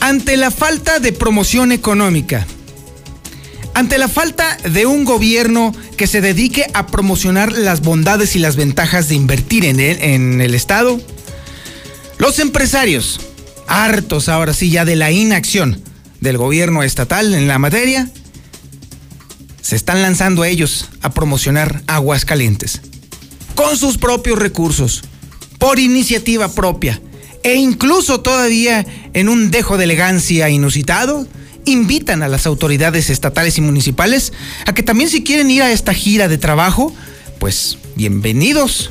ante la falta de promoción económica, ante la falta de un gobierno que se dedique a promocionar las bondades y las ventajas de invertir en el, Estado, los empresarios, hartos ahora sí ya de la inacción del gobierno estatal en la materia, se están lanzando ellos a promocionar aguas calientes, con sus propios recursos, por iniciativa propia e incluso todavía en un dejo de elegancia inusitado, invitan a las autoridades estatales y municipales a que también si quieren ir a esta gira de trabajo, pues bienvenidos.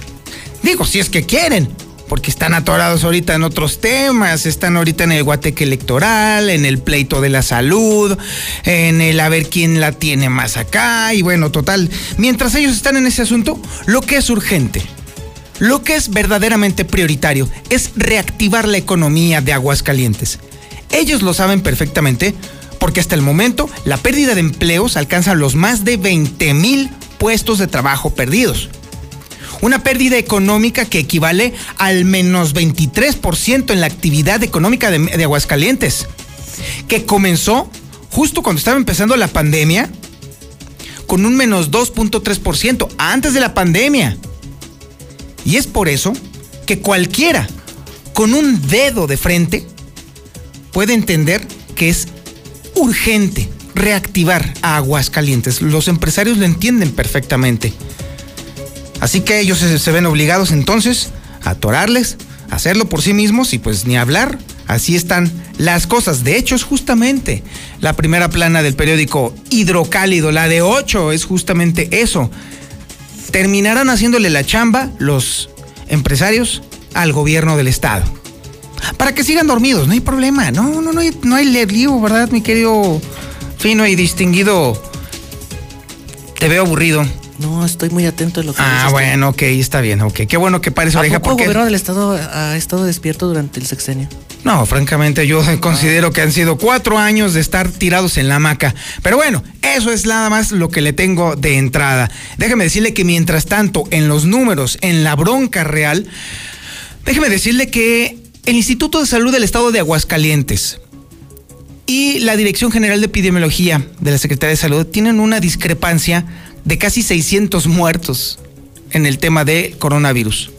Digo, si es que quieren, porque están atorados ahorita en otros temas, están ahorita en el guateque electoral, en el pleito de la salud, en el a ver quién la tiene más acá, y bueno, total, mientras ellos están en ese asunto, lo que es urgente, lo que es verdaderamente prioritario es reactivar la economía de Aguascalientes. Ellos lo saben perfectamente porque hasta el momento la pérdida de empleos alcanza los más de 20 mil puestos de trabajo perdidos. Una pérdida económica que equivale al menos 23% en la actividad económica de, Aguascalientes, que comenzó justo cuando estaba empezando la pandemia con un menos 2.3% antes de la pandemia. Y es por eso que cualquiera con un dedo de frente puede entender que es urgente reactivar a Aguascalientes. Los empresarios lo entienden perfectamente. Así que ellos se, ven obligados entonces a atorarles, a hacerlo por sí mismos y pues ni hablar. Así están las cosas. De hecho, es justamente la primera plana del periódico Hidrocálido, la de 8, es justamente eso terminarán haciéndole la chamba los empresarios al gobierno del estado. Para que sigan dormidos, no hay problema. No, no, no hay, no hay lío, ¿verdad, mi querido fino y distinguido? Te veo aburrido. No, estoy muy atento a lo que Ah, dices. bueno, ok, está bien, ok. Qué bueno que pares ¿A oreja poco el porque... gobierno del estado ha estado despierto durante el sexenio? No, francamente yo considero que han sido cuatro años de estar tirados en la hamaca. Pero bueno, eso es nada más lo que le tengo de entrada. Déjeme decirle que mientras tanto, en los números, en la bronca real, déjeme decirle que el Instituto de Salud del Estado de Aguascalientes y la Dirección General de Epidemiología de la Secretaría de Salud tienen una discrepancia de casi 600 muertos en el tema de coronavirus.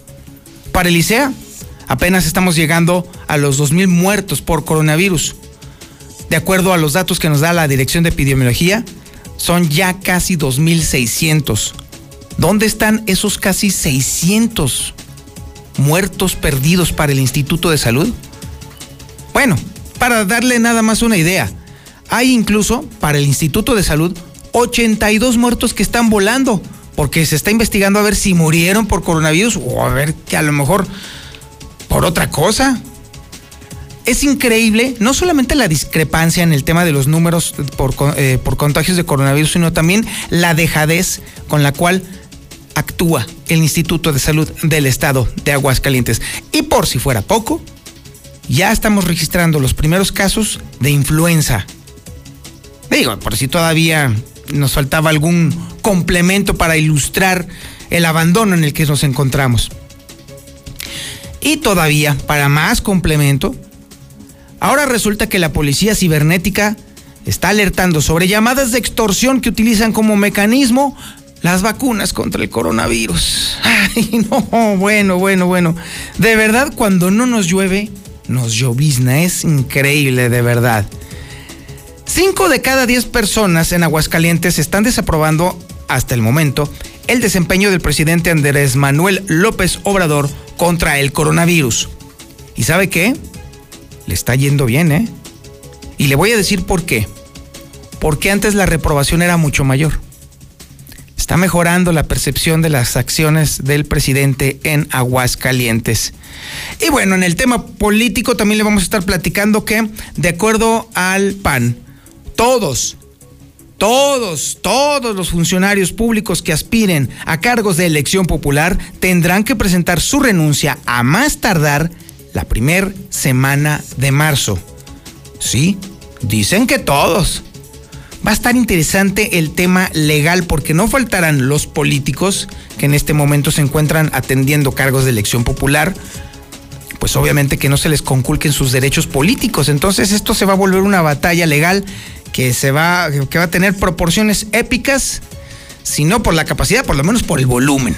Para el ICEA, apenas estamos llegando a los 2.000 muertos por coronavirus. De acuerdo a los datos que nos da la Dirección de Epidemiología, son ya casi 2.600. ¿Dónde están esos casi 600 muertos perdidos para el Instituto de Salud? Bueno, para darle nada más una idea, hay incluso para el Instituto de Salud 82 muertos que están volando, porque se está investigando a ver si murieron por coronavirus o a ver que a lo mejor por otra cosa. Es increíble, no solamente la discrepancia en el tema de los números por, eh, por contagios de coronavirus, sino también la dejadez con la cual actúa el Instituto de Salud del Estado de Aguascalientes. Y por si fuera poco, ya estamos registrando los primeros casos de influenza. Digo, por si todavía nos faltaba algún complemento para ilustrar el abandono en el que nos encontramos. Y todavía, para más complemento, ahora resulta que la policía cibernética está alertando sobre llamadas de extorsión que utilizan como mecanismo las vacunas contra el coronavirus. Ay, no, bueno, bueno, bueno. De verdad, cuando no nos llueve, nos llovizna. Es increíble, de verdad. Cinco de cada diez personas en Aguascalientes están desaprobando hasta el momento el desempeño del presidente Andrés Manuel López Obrador contra el coronavirus. ¿Y sabe qué? Le está yendo bien, ¿eh? Y le voy a decir por qué. Porque antes la reprobación era mucho mayor. Está mejorando la percepción de las acciones del presidente en Aguascalientes. Y bueno, en el tema político también le vamos a estar platicando que, de acuerdo al PAN, todos, todos, todos los funcionarios públicos que aspiren a cargos de elección popular tendrán que presentar su renuncia a más tardar la primer semana de marzo. Sí, dicen que todos. Va a estar interesante el tema legal porque no faltarán los políticos que en este momento se encuentran atendiendo cargos de elección popular, pues obviamente que no se les conculquen sus derechos políticos. Entonces esto se va a volver una batalla legal que se va que va a tener proporciones épicas, si no por la capacidad, por lo menos por el volumen.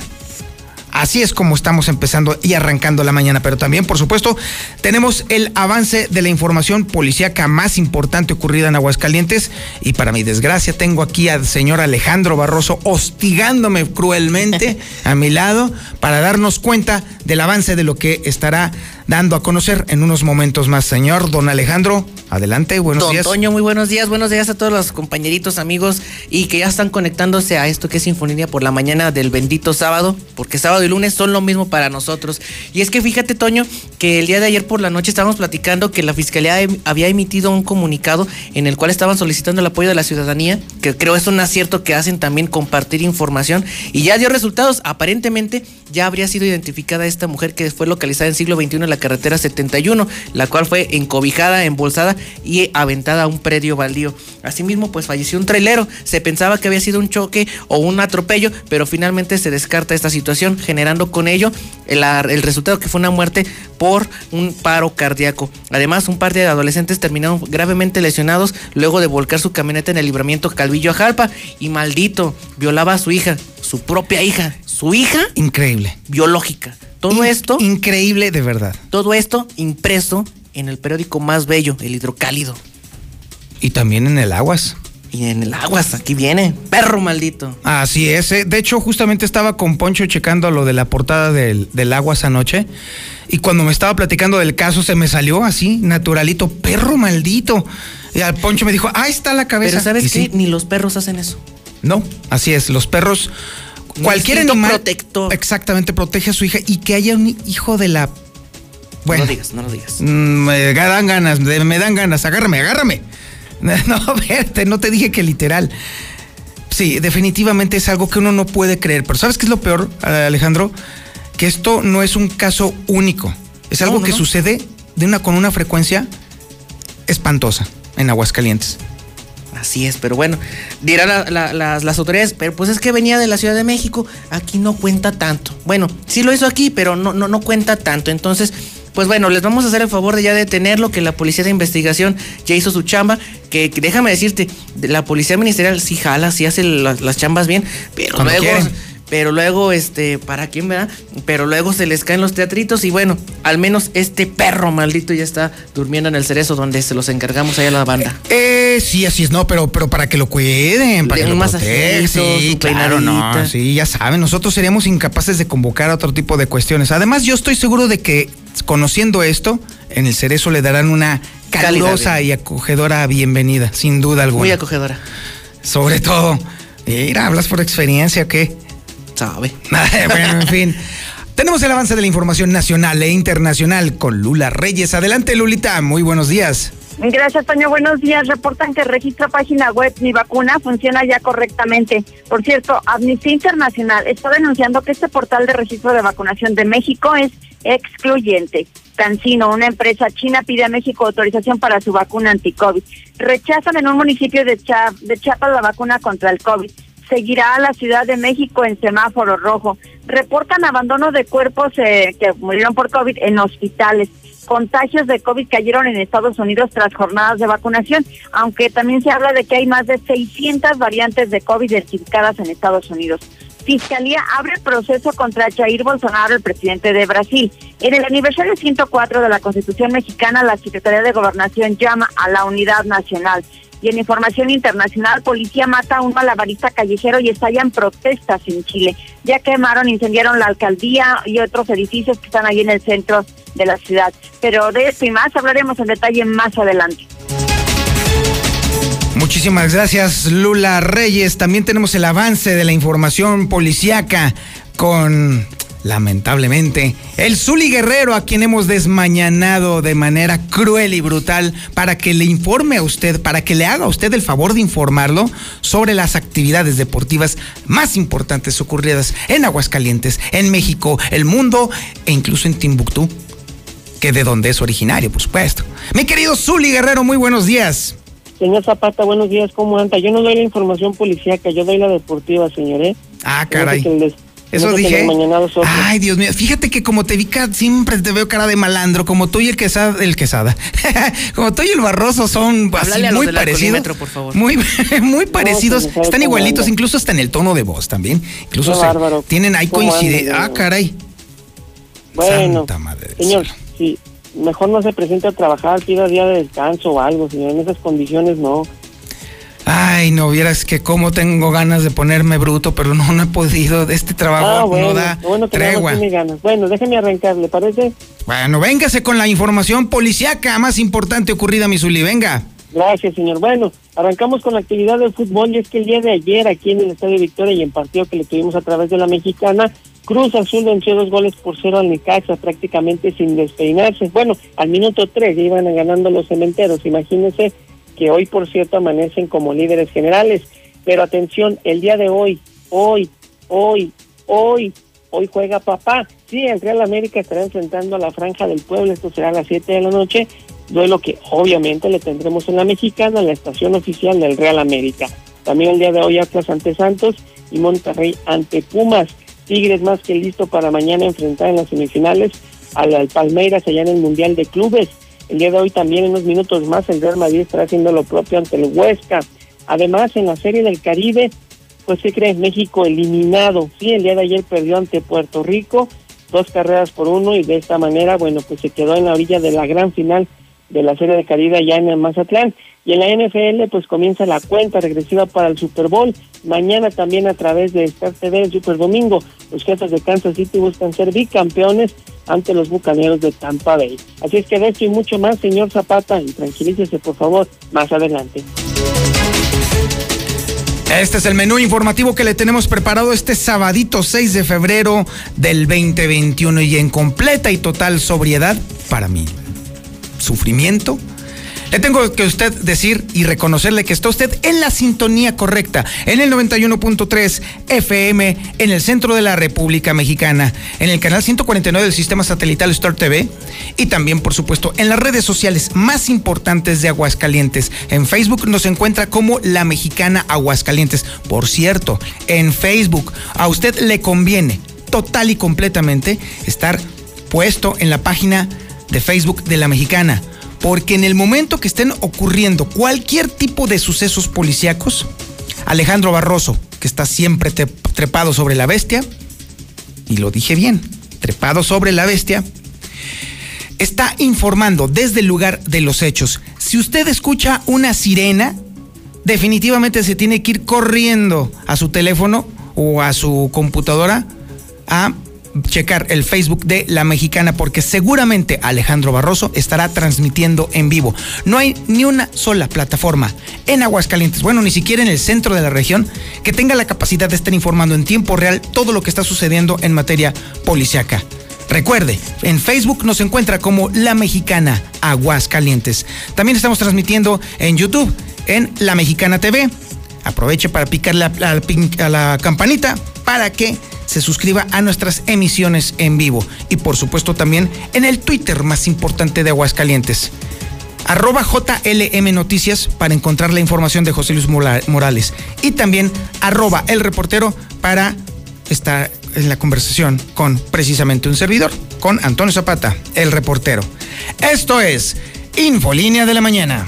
Así es como estamos empezando y arrancando la mañana, pero también, por supuesto, tenemos el avance de la información policíaca más importante ocurrida en Aguascalientes y para mi desgracia tengo aquí al señor Alejandro Barroso hostigándome cruelmente a mi lado para darnos cuenta del avance de lo que estará dando a conocer en unos momentos más. Señor Don Alejandro, adelante, buenos Don días. Toño, muy buenos días, buenos días a todos los compañeritos, amigos y que ya están conectándose a esto que es Sinfonía por la mañana del bendito sábado, porque sábado y lunes son lo mismo para nosotros. Y es que fíjate, Toño, que el día de ayer por la noche estábamos platicando que la Fiscalía em- había emitido un comunicado en el cual estaban solicitando el apoyo de la ciudadanía, que creo es un acierto que hacen también compartir información y ya dio resultados. Aparentemente ya habría sido identificada esta mujer que fue localizada en siglo XXI la carretera 71, la cual fue encobijada, embolsada y aventada a un predio baldío. Asimismo, pues falleció un trailero. Se pensaba que había sido un choque o un atropello, pero finalmente se descarta esta situación, generando con ello el, el resultado que fue una muerte por un paro cardíaco. Además, un par de adolescentes terminaron gravemente lesionados luego de volcar su camioneta en el libramiento Calvillo a Jalpa y maldito, violaba a su hija, su propia hija, su hija Increíble. biológica. Todo In- esto, Increíble de verdad. todo esto impreso en el periódico más bello, el hidrocálido. Y también en el Aguas. Y en el aguas, aquí viene, perro maldito. Así es. eh. De hecho, justamente estaba con Poncho checando lo de la portada del, del Aguas anoche. Y cuando me estaba platicando del caso, se me salió así, naturalito, perro maldito. Y al Poncho me dijo, ahí está la cabeza. Pero ¿sabes Y qué? sí, Ni los perros hacen eso. no, así es. Los perros, cualquier animal. protector. Exactamente, protege a su hija. Y que haya un hijo de la. Bueno. No lo digas, no lo digas. Mm, Me dan ganas, me dan ganas, agárrame, agárrame. No, verte, no te dije que literal. Sí, definitivamente es algo que uno no puede creer. Pero ¿sabes qué es lo peor, Alejandro? Que esto no es un caso único. Es No, algo no, que no. sucede de una, con una frecuencia espantosa en Aguascalientes. Así es, pero bueno, dirán la- la- las, las autoridades, pero pues es que venía de la Ciudad de México, aquí no cuenta tanto. Bueno, sí lo hizo aquí, pero no, no, no cuenta tanto. Entonces, pues bueno, les vamos a hacer el favor de ya detenerlo, que la policía de investigación ya hizo su chamba, que, que déjame decirte, de la policía ministerial sí jala, sí hace la- las chambas bien, pero luego... quieren. Pero luego, este, ¿para quién, verdad? Pero luego se les caen los teatritos y bueno, al menos este perro maldito ya está durmiendo en el cerezo donde se los encargamos allá a la banda. Eh, sí, así es, no, pero, pero para que lo cuiden, para Le- que lo protejan. Sí, claro, no, sí, ya saben, nosotros seríamos incapaces de convocar a otro tipo de cuestiones. Además, yo estoy seguro de que conociendo esto, en el cerezo le darán una calurosa y acogedora bienvenida, sin duda alguna. Muy acogedora, Sobre todo, mira, hablas por experiencia, ¿o qué? Sabe. bueno, en fin. Tenemos el avance de la información nacional e internacional con Lula Reyes. Adelante, Lulita, muy buenos días. Gracias, Toño. Buenos días. Reportan que el registro página web Mi Vacuna funciona ya correctamente. Por cierto, Amnistía Internacional está denunciando que este portal de registro de vacunación de México es excluyente. Cancino, una empresa china, pide a México autorización para su vacuna anti-COVID. Rechazan en un municipio de, Chia- de Chiapas la vacuna contra el COVID. Seguirá a la Ciudad de México en semáforo rojo. Reportan abandono de cuerpos eh, que murieron por COVID en hospitales contagios de COVID cayeron en Estados Unidos tras jornadas de vacunación, aunque también se habla de que hay más de 600 variantes de COVID identificadas en Estados Unidos. Fiscalía abre proceso contra Jair Bolsonaro, el presidente de Brasil. En el aniversario 104 de la Constitución mexicana, la Secretaría de Gobernación llama a la unidad nacional. Y en información internacional, policía mata a un malabarista callejero y estallan protestas en Chile. Ya quemaron, incendiaron la alcaldía y otros edificios que están ahí en el centro de la ciudad. Pero de esto y más hablaremos en detalle más adelante. Muchísimas gracias, Lula Reyes. También tenemos el avance de la información policíaca con lamentablemente, el Zuli Guerrero, a quien hemos desmañanado de manera cruel y brutal para que le informe a usted, para que le haga a usted el favor de informarlo sobre las actividades deportivas más importantes ocurridas en Aguascalientes, en México, el mundo e incluso en Timbuktu, que de donde es originario, por supuesto. Mi querido Zuli Guerrero, muy buenos días. Señor Zapata, buenos días, ¿cómo anda? Yo no doy la información policíaca, yo doy la deportiva, señor, ¿eh? Ah, caray. Eso dije. Ay, Dios mío. Fíjate que como te vi, siempre te veo cara de malandro. Como tú y el Quesada. El Quesada. como tú y el Barroso son así, muy parecidos. Por favor. Muy, muy parecidos. Están igualitos, incluso hasta en el tono de voz también. Incluso tienen ahí coincidencia. Ah, caray. Bueno, señor, sí, mejor no se presente a trabajar, pida día de descanso o algo, señor. En esas condiciones no. Ay, no vieras que cómo tengo ganas de ponerme bruto, pero no, no he podido. Este trabajo ah, no da bueno tregua. ganas. Bueno, déjeme arrancar, ¿le parece? Bueno, véngase con la información policiaca más importante ocurrida, Misuli, venga. Gracias, señor. Bueno, arrancamos con la actividad del fútbol y es que el día de ayer aquí en el Estadio Victoria y en partido que le tuvimos a través de la Mexicana, Cruz Azul venció dos goles por cero al Necaxa prácticamente sin despeinarse. Bueno, al minuto tres iban ganando los cementeros, imagínense que hoy, por cierto, amanecen como líderes generales. Pero atención, el día de hoy, hoy, hoy, hoy, hoy juega papá. Sí, el Real América estará enfrentando a la Franja del Pueblo, esto será a las 7 de la noche, duelo que obviamente le tendremos en la Mexicana, en la estación oficial del Real América. También el día de hoy Atlas ante Santos y Monterrey ante Pumas. Tigres más que listo para mañana enfrentar en las semifinales al Palmeiras allá en el Mundial de Clubes. El día de hoy también en unos minutos más el Real Madrid estará haciendo lo propio ante el Huesca. Además, en la Serie del Caribe, pues se cree México eliminado. Sí, el día de ayer perdió ante Puerto Rico, dos carreras por uno y de esta manera, bueno, pues se quedó en la orilla de la gran final de la Serie del Caribe allá en el Mazatlán. Y en la NFL, pues comienza la cuenta regresiva para el Super Bowl. Mañana también a través de Star TV, el Super Domingo, los jefes de Kansas City buscan ser bicampeones ante los bucaneros de Tampa Bay. Así es que de esto y mucho más, señor Zapata, y tranquilícese por favor más adelante. Este es el menú informativo que le tenemos preparado este sabadito 6 de febrero del 2021 y en completa y total sobriedad para mí. Sufrimiento, le tengo que usted decir y reconocerle que está usted en la sintonía correcta, en el 91.3 FM, en el centro de la República Mexicana, en el canal 149 del sistema satelital Star TV y también, por supuesto, en las redes sociales más importantes de Aguascalientes. En Facebook nos encuentra como La Mexicana Aguascalientes. Por cierto, en Facebook a usted le conviene total y completamente estar puesto en la página de Facebook de La Mexicana porque en el momento que estén ocurriendo cualquier tipo de sucesos policíacos, Alejandro Barroso, que está siempre trepado sobre la bestia, y lo dije bien, trepado sobre la bestia, está informando desde el lugar de los hechos. Si usted escucha una sirena, definitivamente se tiene que ir corriendo a su teléfono o a su computadora a checar el Facebook de La Mexicana porque seguramente Alejandro Barroso estará transmitiendo en vivo. No hay ni una sola plataforma en Aguascalientes, bueno, ni siquiera en el centro de la región, que tenga la capacidad de estar informando en tiempo real todo lo que está sucediendo en materia policiaca. Recuerde, en Facebook nos encuentra como La Mexicana Aguascalientes. También estamos transmitiendo en YouTube en La Mexicana TV. Aproveche para picar la, a la campanita para que se suscriba a nuestras emisiones en vivo y por supuesto también en el Twitter más importante de Aguascalientes. Arroba JLM Noticias para encontrar la información de José Luis Morales y también arroba el reportero para estar en la conversación con precisamente un servidor, con Antonio Zapata, el reportero. Esto es Infolínea de la Mañana.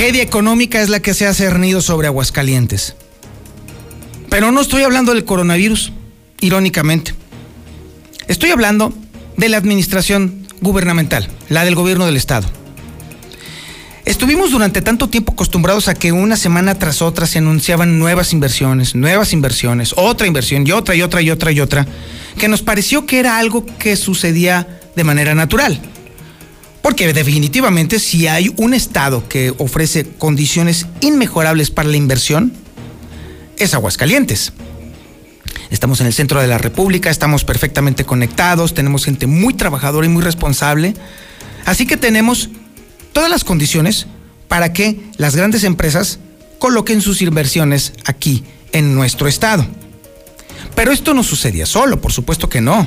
Tragedia económica es la que se ha cernido sobre Aguascalientes. Pero no estoy hablando del coronavirus, irónicamente. Estoy hablando de la administración gubernamental, la del gobierno del Estado. Estuvimos durante tanto tiempo acostumbrados a que una semana tras otra se anunciaban nuevas inversiones, nuevas inversiones, otra inversión y otra y otra y otra y otra, que nos pareció que era algo que sucedía de manera natural. Porque definitivamente si hay un Estado que ofrece condiciones inmejorables para la inversión, es Aguascalientes. Estamos en el centro de la República, estamos perfectamente conectados, tenemos gente muy trabajadora y muy responsable. Así que tenemos todas las condiciones para que las grandes empresas coloquen sus inversiones aquí en nuestro estado. Pero esto no sucedía solo, por supuesto que no.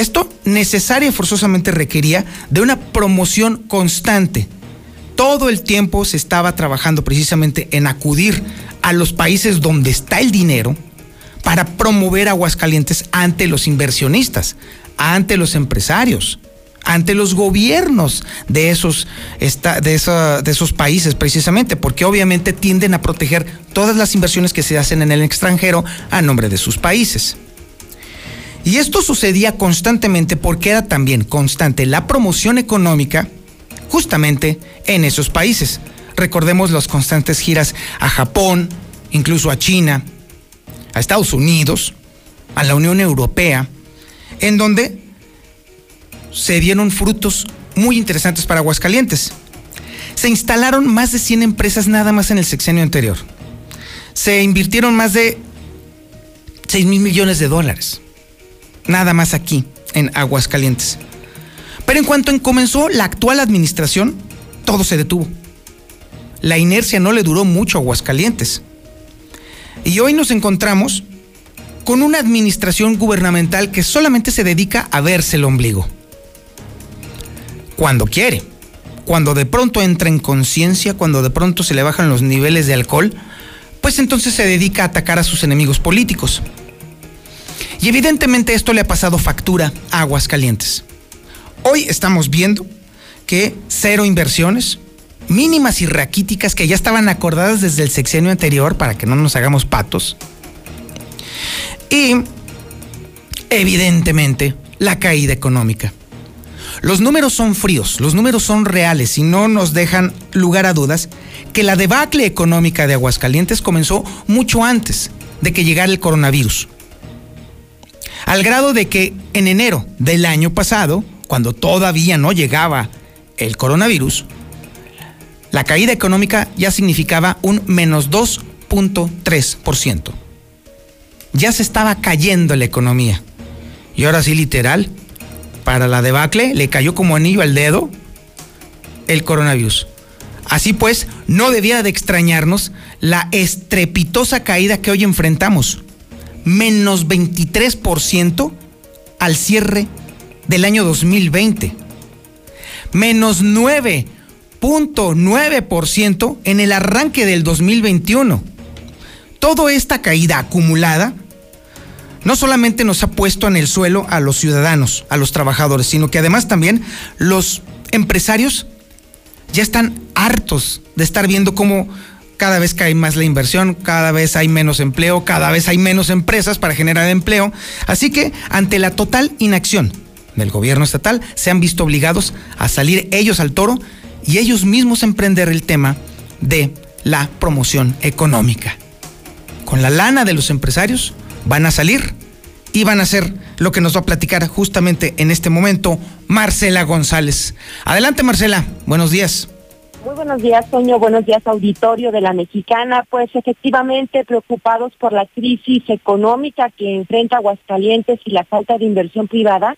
Esto necesaria y forzosamente requería de una promoción constante. Todo el tiempo se estaba trabajando precisamente en acudir a los países donde está el dinero para promover Aguascalientes ante los inversionistas, ante los empresarios, ante los gobiernos de esos, de, de esos países precisamente, porque obviamente tienden a proteger todas las inversiones que se hacen en el extranjero a nombre de sus países. Y esto sucedía constantemente porque era también constante la promoción económica justamente en esos países. Recordemos las constantes giras a Japón, incluso a China, a Estados Unidos, a la Unión Europea, en donde se dieron frutos muy interesantes para Aguascalientes. Se instalaron más de 100 empresas nada más en el sexenio anterior. Se invirtieron más de 6 mil millones de dólares nada más aquí, en Aguascalientes. Pero en cuanto comenzó la actual administración, todo se detuvo. La inercia no le duró mucho a Aguascalientes. Y hoy nos encontramos con una administración gubernamental que solamente se dedica a verse el ombligo. Cuando quiere, cuando de pronto entra en conciencia, cuando de pronto se le bajan los niveles de alcohol, pues entonces se dedica a atacar a sus enemigos políticos. Y evidentemente esto le ha pasado factura a Aguascalientes. Hoy estamos viendo que cero inversiones, mínimas y raquíticas que ya estaban acordadas desde el sexenio anterior para que no nos hagamos patos. Y evidentemente la caída económica. Los números son fríos, los números son reales y no nos dejan lugar a dudas que la debacle económica de Aguascalientes comenzó mucho antes de que llegara el coronavirus al grado de que en enero del año pasado, cuando todavía no llegaba el coronavirus, la caída económica ya significaba un menos 2.3%. Ya se estaba cayendo la economía. Y ahora sí, literal, para la debacle le cayó como anillo al dedo el coronavirus. Así pues, no debía de extrañarnos la estrepitosa caída que hoy enfrentamos menos 23% al cierre del año 2020, menos 9.9% en el arranque del 2021. Toda esta caída acumulada no solamente nos ha puesto en el suelo a los ciudadanos, a los trabajadores, sino que además también los empresarios ya están hartos de estar viendo cómo cada vez cae más la inversión, cada vez hay menos empleo, cada vez hay menos empresas para generar empleo. Así que ante la total inacción del gobierno estatal, se han visto obligados a salir ellos al toro y ellos mismos emprender el tema de la promoción económica. Con la lana de los empresarios van a salir y van a hacer lo que nos va a platicar justamente en este momento Marcela González. Adelante Marcela, buenos días. Muy buenos días, Toño. Buenos días, auditorio de la Mexicana. Pues efectivamente preocupados por la crisis económica que enfrenta Aguascalientes y la falta de inversión privada,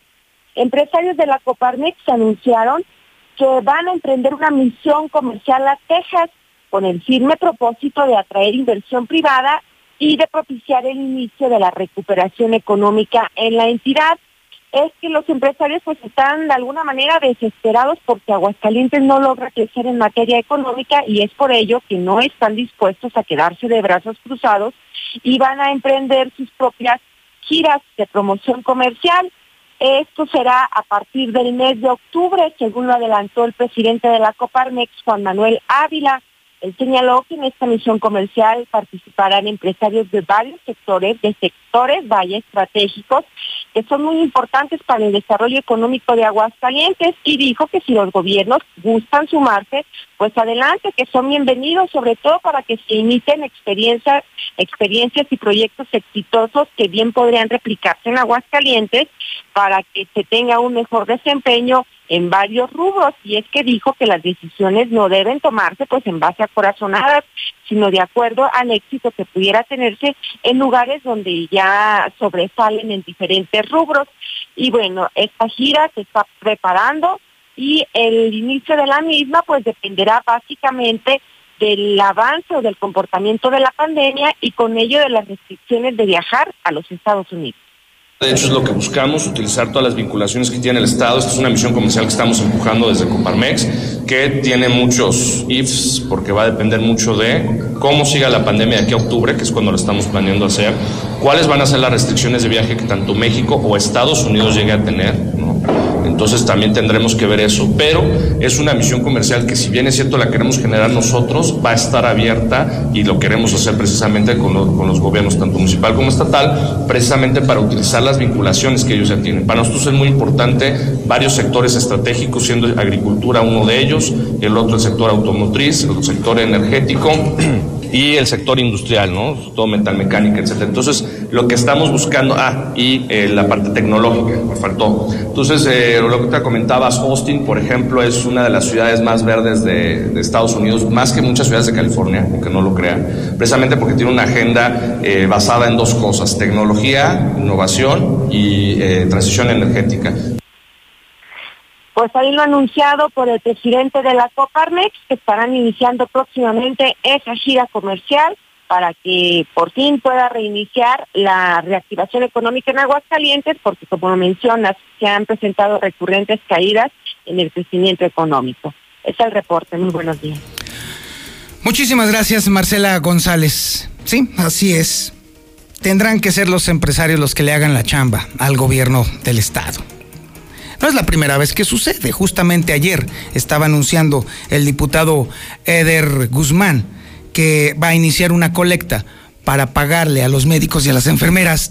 empresarios de la Coparmex anunciaron que van a emprender una misión comercial a Texas con el firme propósito de atraer inversión privada y de propiciar el inicio de la recuperación económica en la entidad es que los empresarios pues están de alguna manera desesperados porque Aguascalientes no logra crecer en materia económica y es por ello que no están dispuestos a quedarse de brazos cruzados y van a emprender sus propias giras de promoción comercial. Esto será a partir del mes de octubre, según lo adelantó el presidente de la Coparmex, Juan Manuel Ávila. Él señaló que en esta misión comercial participarán empresarios de varios sectores, de sectores vaya estratégicos, que son muy importantes para el desarrollo económico de Aguascalientes y dijo que si los gobiernos gustan sumarse, pues adelante, que son bienvenidos, sobre todo para que se imiten experiencias, experiencias y proyectos exitosos que bien podrían replicarse en Aguascalientes para que se tenga un mejor desempeño en varios rubros y es que dijo que las decisiones no deben tomarse pues en base a corazonadas, sino de acuerdo al éxito que pudiera tenerse en lugares donde ya sobresalen en diferentes rubros. Y bueno, esta gira se está preparando y el inicio de la misma pues dependerá básicamente del avance o del comportamiento de la pandemia y con ello de las restricciones de viajar a los Estados Unidos. De hecho, es lo que buscamos, utilizar todas las vinculaciones que tiene el Estado. Esta es una misión comercial que estamos empujando desde Coparmex, que tiene muchos ifs, porque va a depender mucho de cómo siga la pandemia de aquí a octubre, que es cuando lo estamos planeando hacer, cuáles van a ser las restricciones de viaje que tanto México o Estados Unidos llegue a tener. Entonces también tendremos que ver eso. Pero es una misión comercial que si bien es cierto la queremos generar nosotros, va a estar abierta y lo queremos hacer precisamente con, con los gobiernos, tanto municipal como estatal, precisamente para utilizar las vinculaciones que ellos ya tienen. Para nosotros es muy importante varios sectores estratégicos, siendo agricultura uno de ellos, el otro el sector automotriz, el sector energético y el sector industrial, ¿no? Todo metal mecánica, etcétera. Entonces, lo que estamos buscando, ah, y eh, la parte tecnológica, me faltó. Entonces, eh, lo que te comentabas, Austin, por ejemplo, es una de las ciudades más verdes de, de, Estados Unidos, más que muchas ciudades de California, aunque no lo crean, precisamente porque tiene una agenda eh, basada en dos cosas, tecnología, innovación y eh, transición energética. Pues ahí lo anunciado por el presidente de la Coparmex, que estarán iniciando próximamente esa gira comercial para que por fin pueda reiniciar la reactivación económica en Aguascalientes, porque como mencionas, se han presentado recurrentes caídas en el crecimiento económico. Es el reporte. Muy buenos días. Muchísimas gracias, Marcela González. Sí, así es. Tendrán que ser los empresarios los que le hagan la chamba al gobierno del Estado. No es la primera vez que sucede. Justamente ayer estaba anunciando el diputado Eder Guzmán que va a iniciar una colecta para pagarle a los médicos y a las enfermeras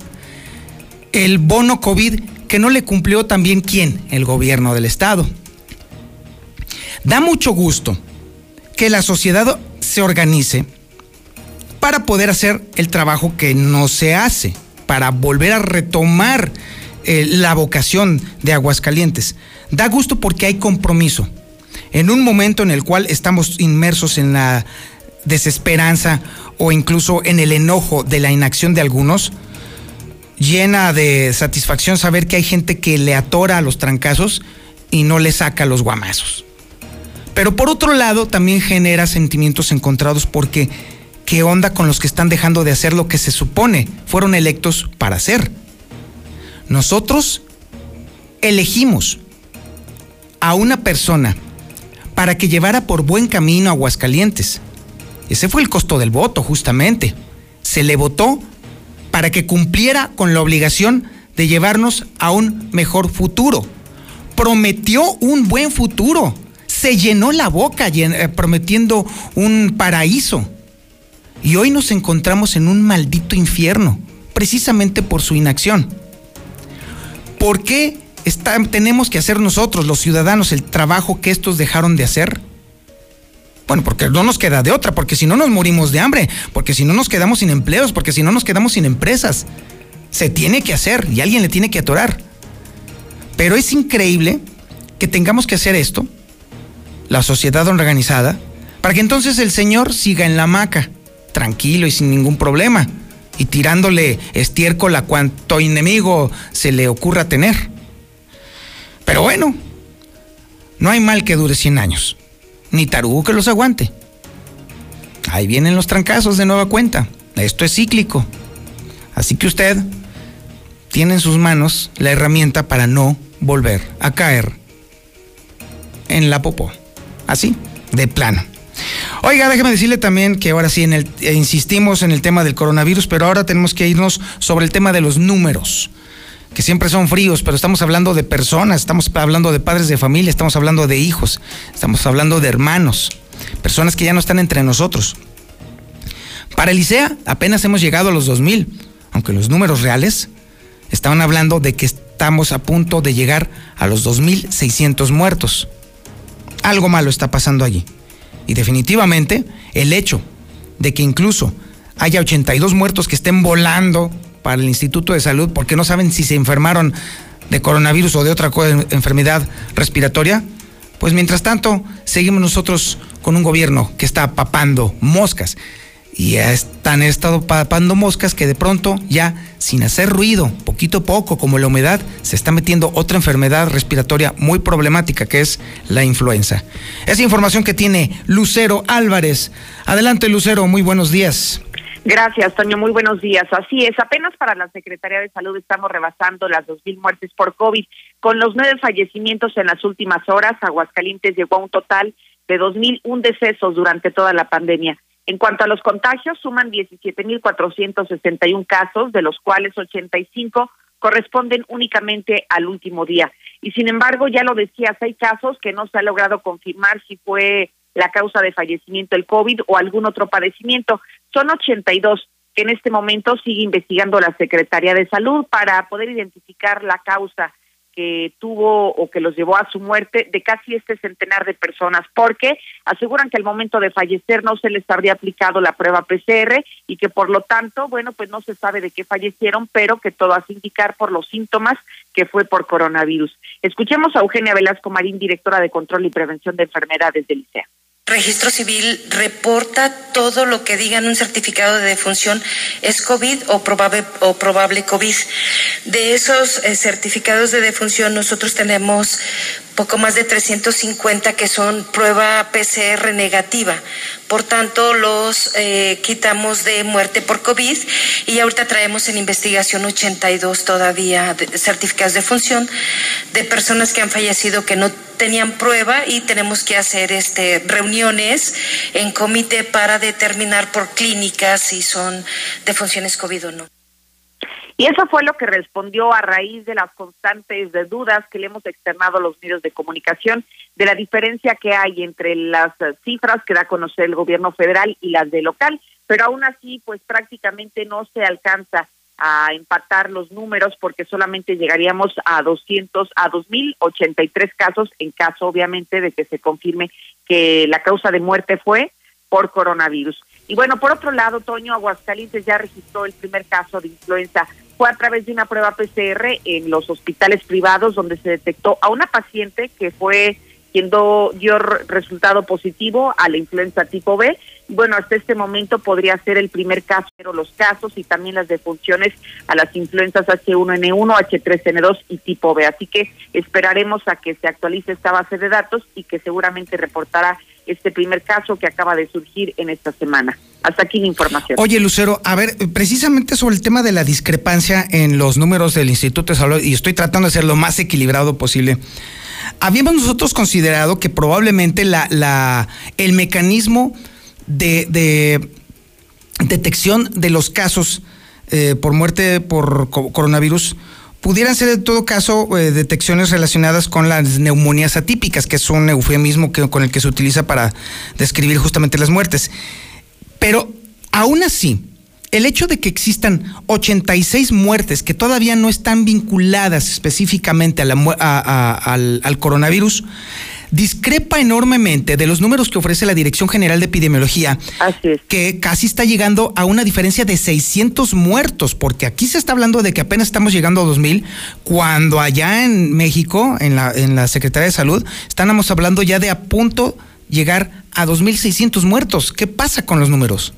el bono COVID que no le cumplió también quién, el gobierno del estado. Da mucho gusto que la sociedad se organice para poder hacer el trabajo que no se hace, para volver a retomar eh, la vocación de Aguascalientes. Da gusto porque hay compromiso. En un momento en el cual estamos inmersos en la desesperanza o incluso en el enojo de la inacción de algunos, llena de satisfacción saber que hay gente que le atora a los trancazos y no le saca los guamazos. Pero por otro lado también genera sentimientos encontrados porque ¿qué onda con los que están dejando de hacer lo que se supone fueron electos para hacer? Nosotros elegimos a una persona para que llevara por buen camino a Aguascalientes. Ese fue el costo del voto, justamente. Se le votó para que cumpliera con la obligación de llevarnos a un mejor futuro. Prometió un buen futuro. Se llenó la boca eh, prometiendo un paraíso. Y hoy nos encontramos en un maldito infierno, precisamente por su inacción. ¿Por qué tenemos que hacer nosotros, los ciudadanos, el trabajo que estos dejaron de hacer? Bueno, porque no nos queda de otra, porque si no nos morimos de hambre, porque si no nos quedamos sin empleos, porque si no nos quedamos sin empresas. Se tiene que hacer y alguien le tiene que atorar. Pero es increíble que tengamos que hacer esto, la sociedad organizada, para que entonces el Señor siga en la hamaca, tranquilo y sin ningún problema y tirándole estiércol a cuanto enemigo se le ocurra tener. Pero bueno, no hay mal que dure 100 años, ni tarugo que los aguante. Ahí vienen los trancazos de nueva cuenta. Esto es cíclico. Así que usted tiene en sus manos la herramienta para no volver a caer en la popó. Así, de plano. Oiga, déjeme decirle también que ahora sí el, insistimos en el tema del coronavirus, pero ahora tenemos que irnos sobre el tema de los números. que siempre son fríos, pero estamos hablando de personas, estamos hablando de padres de familia, estamos hablando de hijos, estamos hablando de hermanos, personas que ya no están entre nosotros. Para el ICEA apenas hemos llegado a los 2.000, aunque los números reales estaban hablando de que estamos a punto de llegar a los 2.600 muertos. Algo malo está pasando allí. Y definitivamente el hecho de que incluso haya 82 muertos que estén volando para el Instituto de Salud porque no saben si se enfermaron de coronavirus o de otra enfermedad respiratoria, pues mientras tanto seguimos nosotros con un gobierno que está papando moscas. Y están estado papando moscas que de pronto ya sin hacer ruido, poquito a poco, como la humedad, se está metiendo otra enfermedad respiratoria muy problemática que es la influenza. Esa información que tiene Lucero Álvarez. Adelante Lucero, muy buenos días. Gracias, Toño. Muy buenos días. Así es, apenas para la Secretaría de Salud estamos rebasando las dos mil muertes por COVID. Con los nueve fallecimientos en las últimas horas, Aguascalientes llegó a un total de dos mil un decesos durante toda la pandemia. En cuanto a los contagios, suman 17.461 casos, de los cuales 85 corresponden únicamente al último día. Y sin embargo, ya lo decías, hay casos que no se ha logrado confirmar si fue la causa de fallecimiento el COVID o algún otro padecimiento. Son 82 que en este momento sigue investigando la Secretaría de Salud para poder identificar la causa que tuvo o que los llevó a su muerte de casi este centenar de personas, porque aseguran que al momento de fallecer no se les habría aplicado la prueba PCR y que por lo tanto, bueno, pues no se sabe de qué fallecieron, pero que todo hace indicar por los síntomas que fue por coronavirus. Escuchemos a Eugenia Velasco Marín, directora de Control y Prevención de Enfermedades del ICEA. Registro civil reporta todo lo que diga en un certificado de defunción es COVID o probable, o probable COVID. De esos eh, certificados de defunción nosotros tenemos poco más de 350 que son prueba PCR negativa. Por tanto, los eh, quitamos de muerte por COVID y ahorita traemos en investigación 82 todavía certificados de función de personas que han fallecido que no tenían prueba y tenemos que hacer este reuniones en comité para determinar por clínicas si son de funciones COVID o no. Y eso fue lo que respondió a raíz de las constantes de dudas que le hemos externado a los medios de comunicación de la diferencia que hay entre las cifras que da a conocer el gobierno federal y las de local, pero aún así pues prácticamente no se alcanza a empatar los números porque solamente llegaríamos a 200 a 2083 casos en caso obviamente de que se confirme que la causa de muerte fue por coronavirus. Y bueno, por otro lado, Toño Aguascalientes ya registró el primer caso de influenza fue a través de una prueba PCR en los hospitales privados donde se detectó a una paciente que fue quien dio resultado positivo a la influenza tipo B. Bueno, hasta este momento podría ser el primer caso, pero los casos y también las defunciones a las influencias H1N1, H3N2 y tipo B. Así que esperaremos a que se actualice esta base de datos y que seguramente reportará este primer caso que acaba de surgir en esta semana. Hasta aquí la información. Oye, Lucero, a ver, precisamente sobre el tema de la discrepancia en los números del Instituto de Salud, y estoy tratando de ser lo más equilibrado posible. Habíamos nosotros considerado que probablemente la, la, el mecanismo de, detección de los casos eh, por muerte por coronavirus pudieran ser en todo caso eh, detecciones relacionadas con las neumonías atípicas, que es un eufemismo que, con el que se utiliza para describir justamente las muertes. Pero aún así, el hecho de que existan 86 muertes que todavía no están vinculadas específicamente al, coronavirus, discrepa enormemente de los números que ofrece la Dirección General de Epidemiología, que casi está llegando a una diferencia de 600 muertos, porque aquí se está hablando de que apenas estamos llegando a 2000, cuando allá en México, en la, en la Secretaría de Salud, estamos hablando ya de a punto llegar a 2.600 muertos. ¿Qué pasa con los números?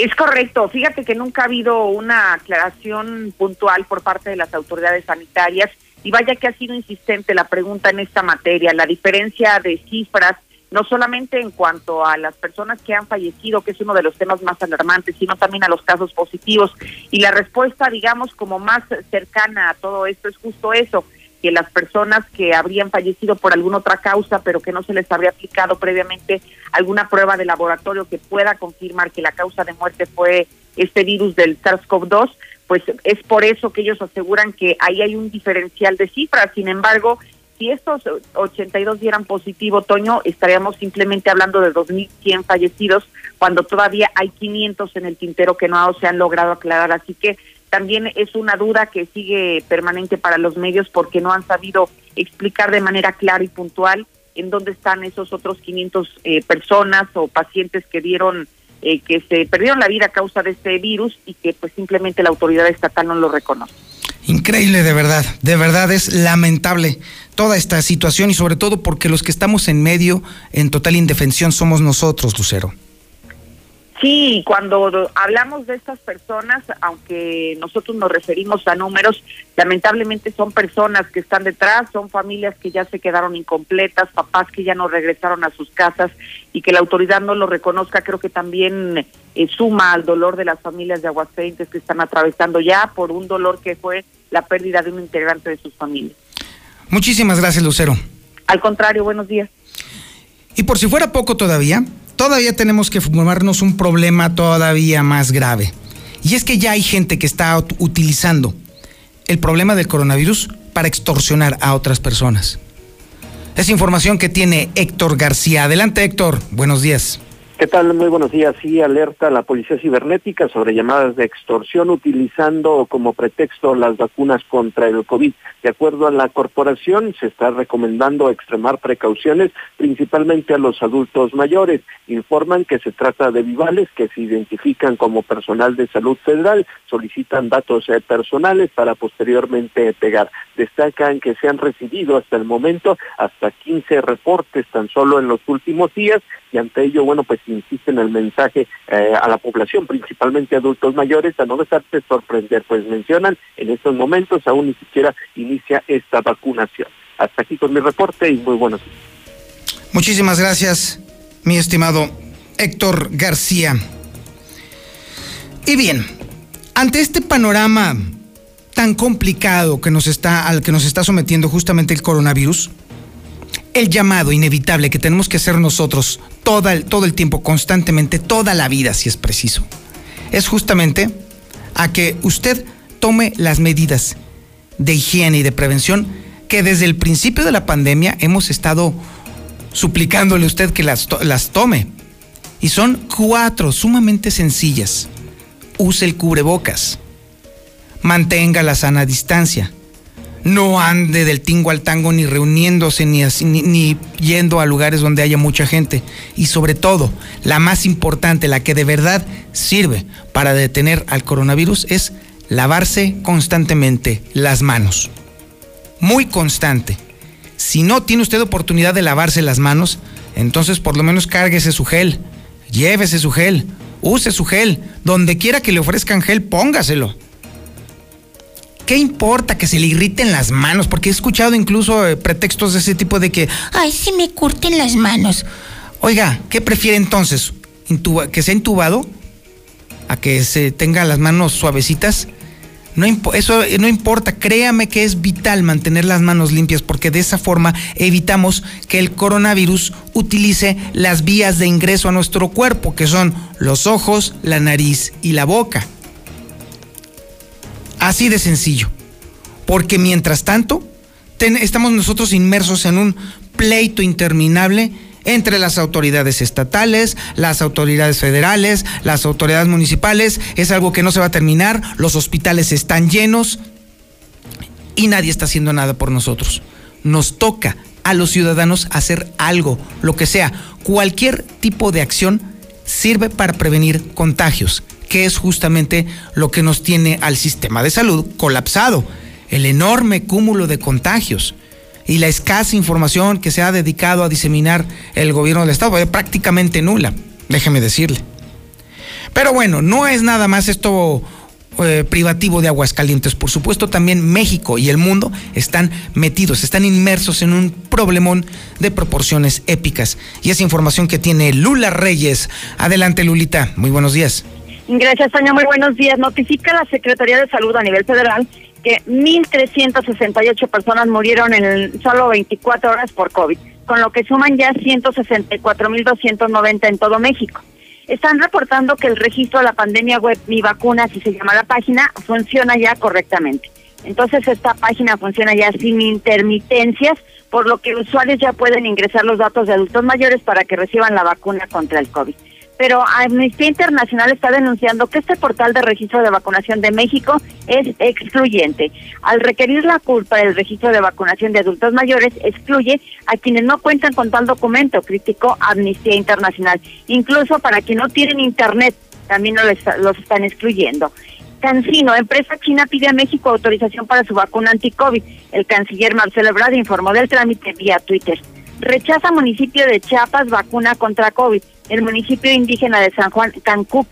Es correcto. Fíjate que nunca ha habido una aclaración puntual por parte de las autoridades sanitarias y vaya que ha sido insistente la pregunta en esta materia. La diferencia de cifras, no solamente en cuanto a las personas que han fallecido, que es uno de los temas más alarmantes, sino también a los casos positivos. Y la respuesta, digamos, como más cercana a todo esto es justo eso que las personas que habrían fallecido por alguna otra causa, pero que no se les habría aplicado previamente alguna prueba de laboratorio que pueda confirmar que la causa de muerte fue este virus del SARS-CoV-2, pues es por eso que ellos aseguran que ahí hay un diferencial de cifras. Sin embargo, si estos 82 dieran positivo, Toño, estaríamos simplemente hablando de 2.100 fallecidos, cuando todavía hay 500 en el tintero que no se han logrado aclarar. Así que también es una duda que sigue permanente para los medios porque no han sabido explicar de manera clara y puntual en dónde están esos otros 500 eh, personas o pacientes que dieron eh, que se perdieron la vida a causa de este virus y que pues simplemente la autoridad estatal no lo reconoce. Increíble, de verdad, de verdad es lamentable toda esta situación y sobre todo porque los que estamos en medio, en total indefensión, somos nosotros, Lucero. Sí, cuando hablamos de estas personas, aunque nosotros nos referimos a números, lamentablemente son personas que están detrás, son familias que ya se quedaron incompletas, papás que ya no regresaron a sus casas y que la autoridad no lo reconozca, creo que también eh, suma al dolor de las familias de Aguascalientes que están atravesando ya por un dolor que fue la pérdida de un integrante de sus familias. Muchísimas gracias, Lucero. Al contrario, buenos días. Y por si fuera poco todavía, todavía tenemos que formarnos un problema todavía más grave. Y es que ya hay gente que está utilizando el problema del coronavirus para extorsionar a otras personas. Es información que tiene Héctor García. Adelante Héctor, buenos días. ¿Qué tal? Muy buenos días. Sí, alerta la Policía Cibernética sobre llamadas de extorsión utilizando como pretexto las vacunas contra el COVID. De acuerdo a la corporación, se está recomendando extremar precauciones, principalmente a los adultos mayores. Informan que se trata de vivales que se identifican como personal de salud federal, solicitan datos eh, personales para posteriormente pegar. Destacan que se han recibido hasta el momento hasta 15 reportes tan solo en los últimos días y ante ello, bueno, pues insiste en el mensaje eh, a la población, principalmente adultos mayores, a no dejarse sorprender, pues mencionan en estos momentos aún ni siquiera inicia esta vacunación. Hasta aquí con mi reporte y muy buenos días. Muchísimas gracias, mi estimado Héctor García. Y bien, ante este panorama tan complicado que nos está, al que nos está sometiendo justamente el coronavirus, el llamado inevitable que tenemos que hacer nosotros todo el, todo el tiempo, constantemente, toda la vida, si es preciso, es justamente a que usted tome las medidas de higiene y de prevención que desde el principio de la pandemia hemos estado suplicándole a usted que las, las tome. Y son cuatro sumamente sencillas. Use el cubrebocas. Mantenga la sana distancia no ande del tingo al tango ni reuniéndose ni, ni, yendo a lugares donde haya mucha gente. Y sobre todo, la más importante, la que de verdad sirve para detener al coronavirus es lavarse constantemente las manos. Muy constante. Si no tiene usted oportunidad de lavarse las manos, entonces por lo menos cárguese su gel, llévese su gel, use su gel, donde quiera que le ofrezcan gel, póngaselo ¿qué importa que se le irriten las manos? Porque he escuchado incluso eh, pretextos de ese tipo de que, ay, si me curten las manos. Oiga, ¿qué prefiere entonces? ¿Que sea intubado? ¿A que se tenga las manos suavecitas? No eso no importa, créame que es vital mantener las manos limpias porque de esa forma evitamos que el coronavirus utilice las vías de ingreso a nuestro cuerpo, que son los ojos, la nariz y la boca. Así de sencillo. Porque mientras tanto, estamos nosotros inmersos en un pleito interminable entre las autoridades estatales, las autoridades federales, las autoridades municipales. Es algo que no se va a terminar. Los hospitales están llenos y nadie está haciendo nada por nosotros. Nos toca a los ciudadanos hacer algo, lo que sea. Cualquier tipo de acción sirve para prevenir contagios que es justamente lo que nos tiene al sistema de salud colapsado, el enorme cúmulo de contagios y la escasa información que se ha dedicado a diseminar el gobierno del Estado, es prácticamente nula, déjeme decirle. Pero bueno, no es nada más esto eh, privativo de Aguascalientes. Por supuesto, también México y el mundo están metidos, están inmersos en un problemón de proporciones épicas. Y esa información que tiene Lula Reyes. Adelante, Lulita. Muy buenos días. Gracias, Tania. Muy buenos días. Notifica la Secretaría de Salud a nivel federal que 1.368 personas murieron en solo 24 horas por COVID, con lo que suman ya 164.290 en todo México. están reportando que el registro de la pandemia web Mi Vacuna, si se llama la página, funciona ya correctamente. Entonces esta página funciona ya sin intermitencias, por lo que usuarios ya pueden ingresar los datos de adultos mayores para que reciban la vacuna contra el COVID pero Amnistía Internacional está denunciando que este portal de registro de vacunación de México es excluyente. Al requerir la culpa del registro de vacunación de adultos mayores, excluye a quienes no cuentan con tal documento, criticó Amnistía Internacional. Incluso para quienes no tienen internet, también los, están excluyendo. Cancino, empresa china pide a México autorización para su vacuna anti-COVID. El canciller Marcelo Ebrard informó del trámite vía Twitter. Rechaza municipio de Chiapas vacuna contra COVID. El municipio indígena de San Juan, Cancuc,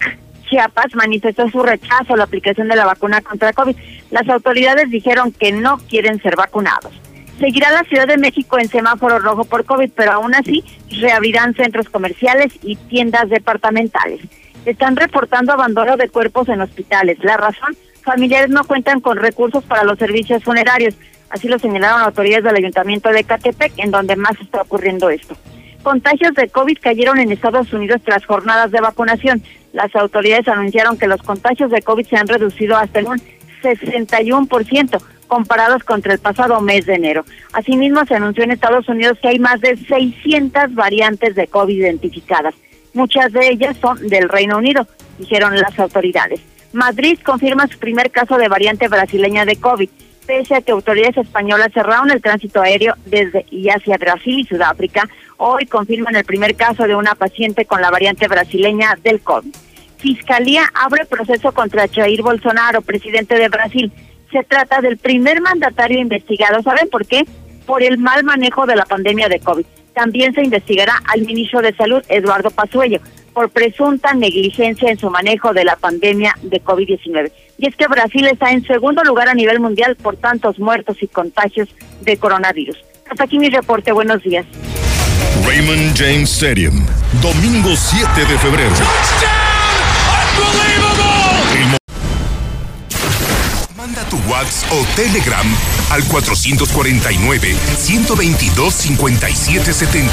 Chiapas, manifestó su rechazo a la aplicación de la vacuna contra COVID. Las autoridades dijeron que no quieren ser vacunados. Seguirá la Ciudad de México en semáforo rojo por COVID, pero aún así reabrirán centros comerciales y tiendas departamentales. Están reportando abandono de cuerpos en hospitales. La razón, familiares no cuentan con recursos para los servicios funerarios. Así lo señalaron autoridades del Ayuntamiento de Catepec, en donde más está ocurriendo esto. Contagios de COVID cayeron en Estados Unidos tras jornadas de vacunación. Las autoridades anunciaron que los contagios de COVID se han reducido hasta un 61% comparados contra el pasado mes de enero. Asimismo, se anunció en Estados Unidos que hay más de 600 variantes de COVID identificadas. Muchas de ellas son del Reino Unido, dijeron las autoridades. Madrid confirma su primer caso de variante brasileña de COVID pese a que autoridades españolas cerraron el tránsito aéreo desde y hacia Brasil y Sudáfrica, hoy confirman el primer caso de una paciente con la variante brasileña del COVID. Fiscalía abre proceso contra Jair Bolsonaro, presidente de Brasil. Se trata del primer mandatario investigado. ¿Saben por qué? Por el mal manejo de la pandemia de COVID. También se investigará al ministro de Salud, Eduardo Pazuello por presunta negligencia en su manejo de la pandemia de COVID-19. Y es que Brasil está en segundo lugar a nivel mundial por tantos muertos y contagios de coronavirus. Hasta aquí mi reporte. Buenos días. Raymond James Stadium, domingo 7 de febrero. Manda tu WhatsApp o Telegram al 449 122 5770.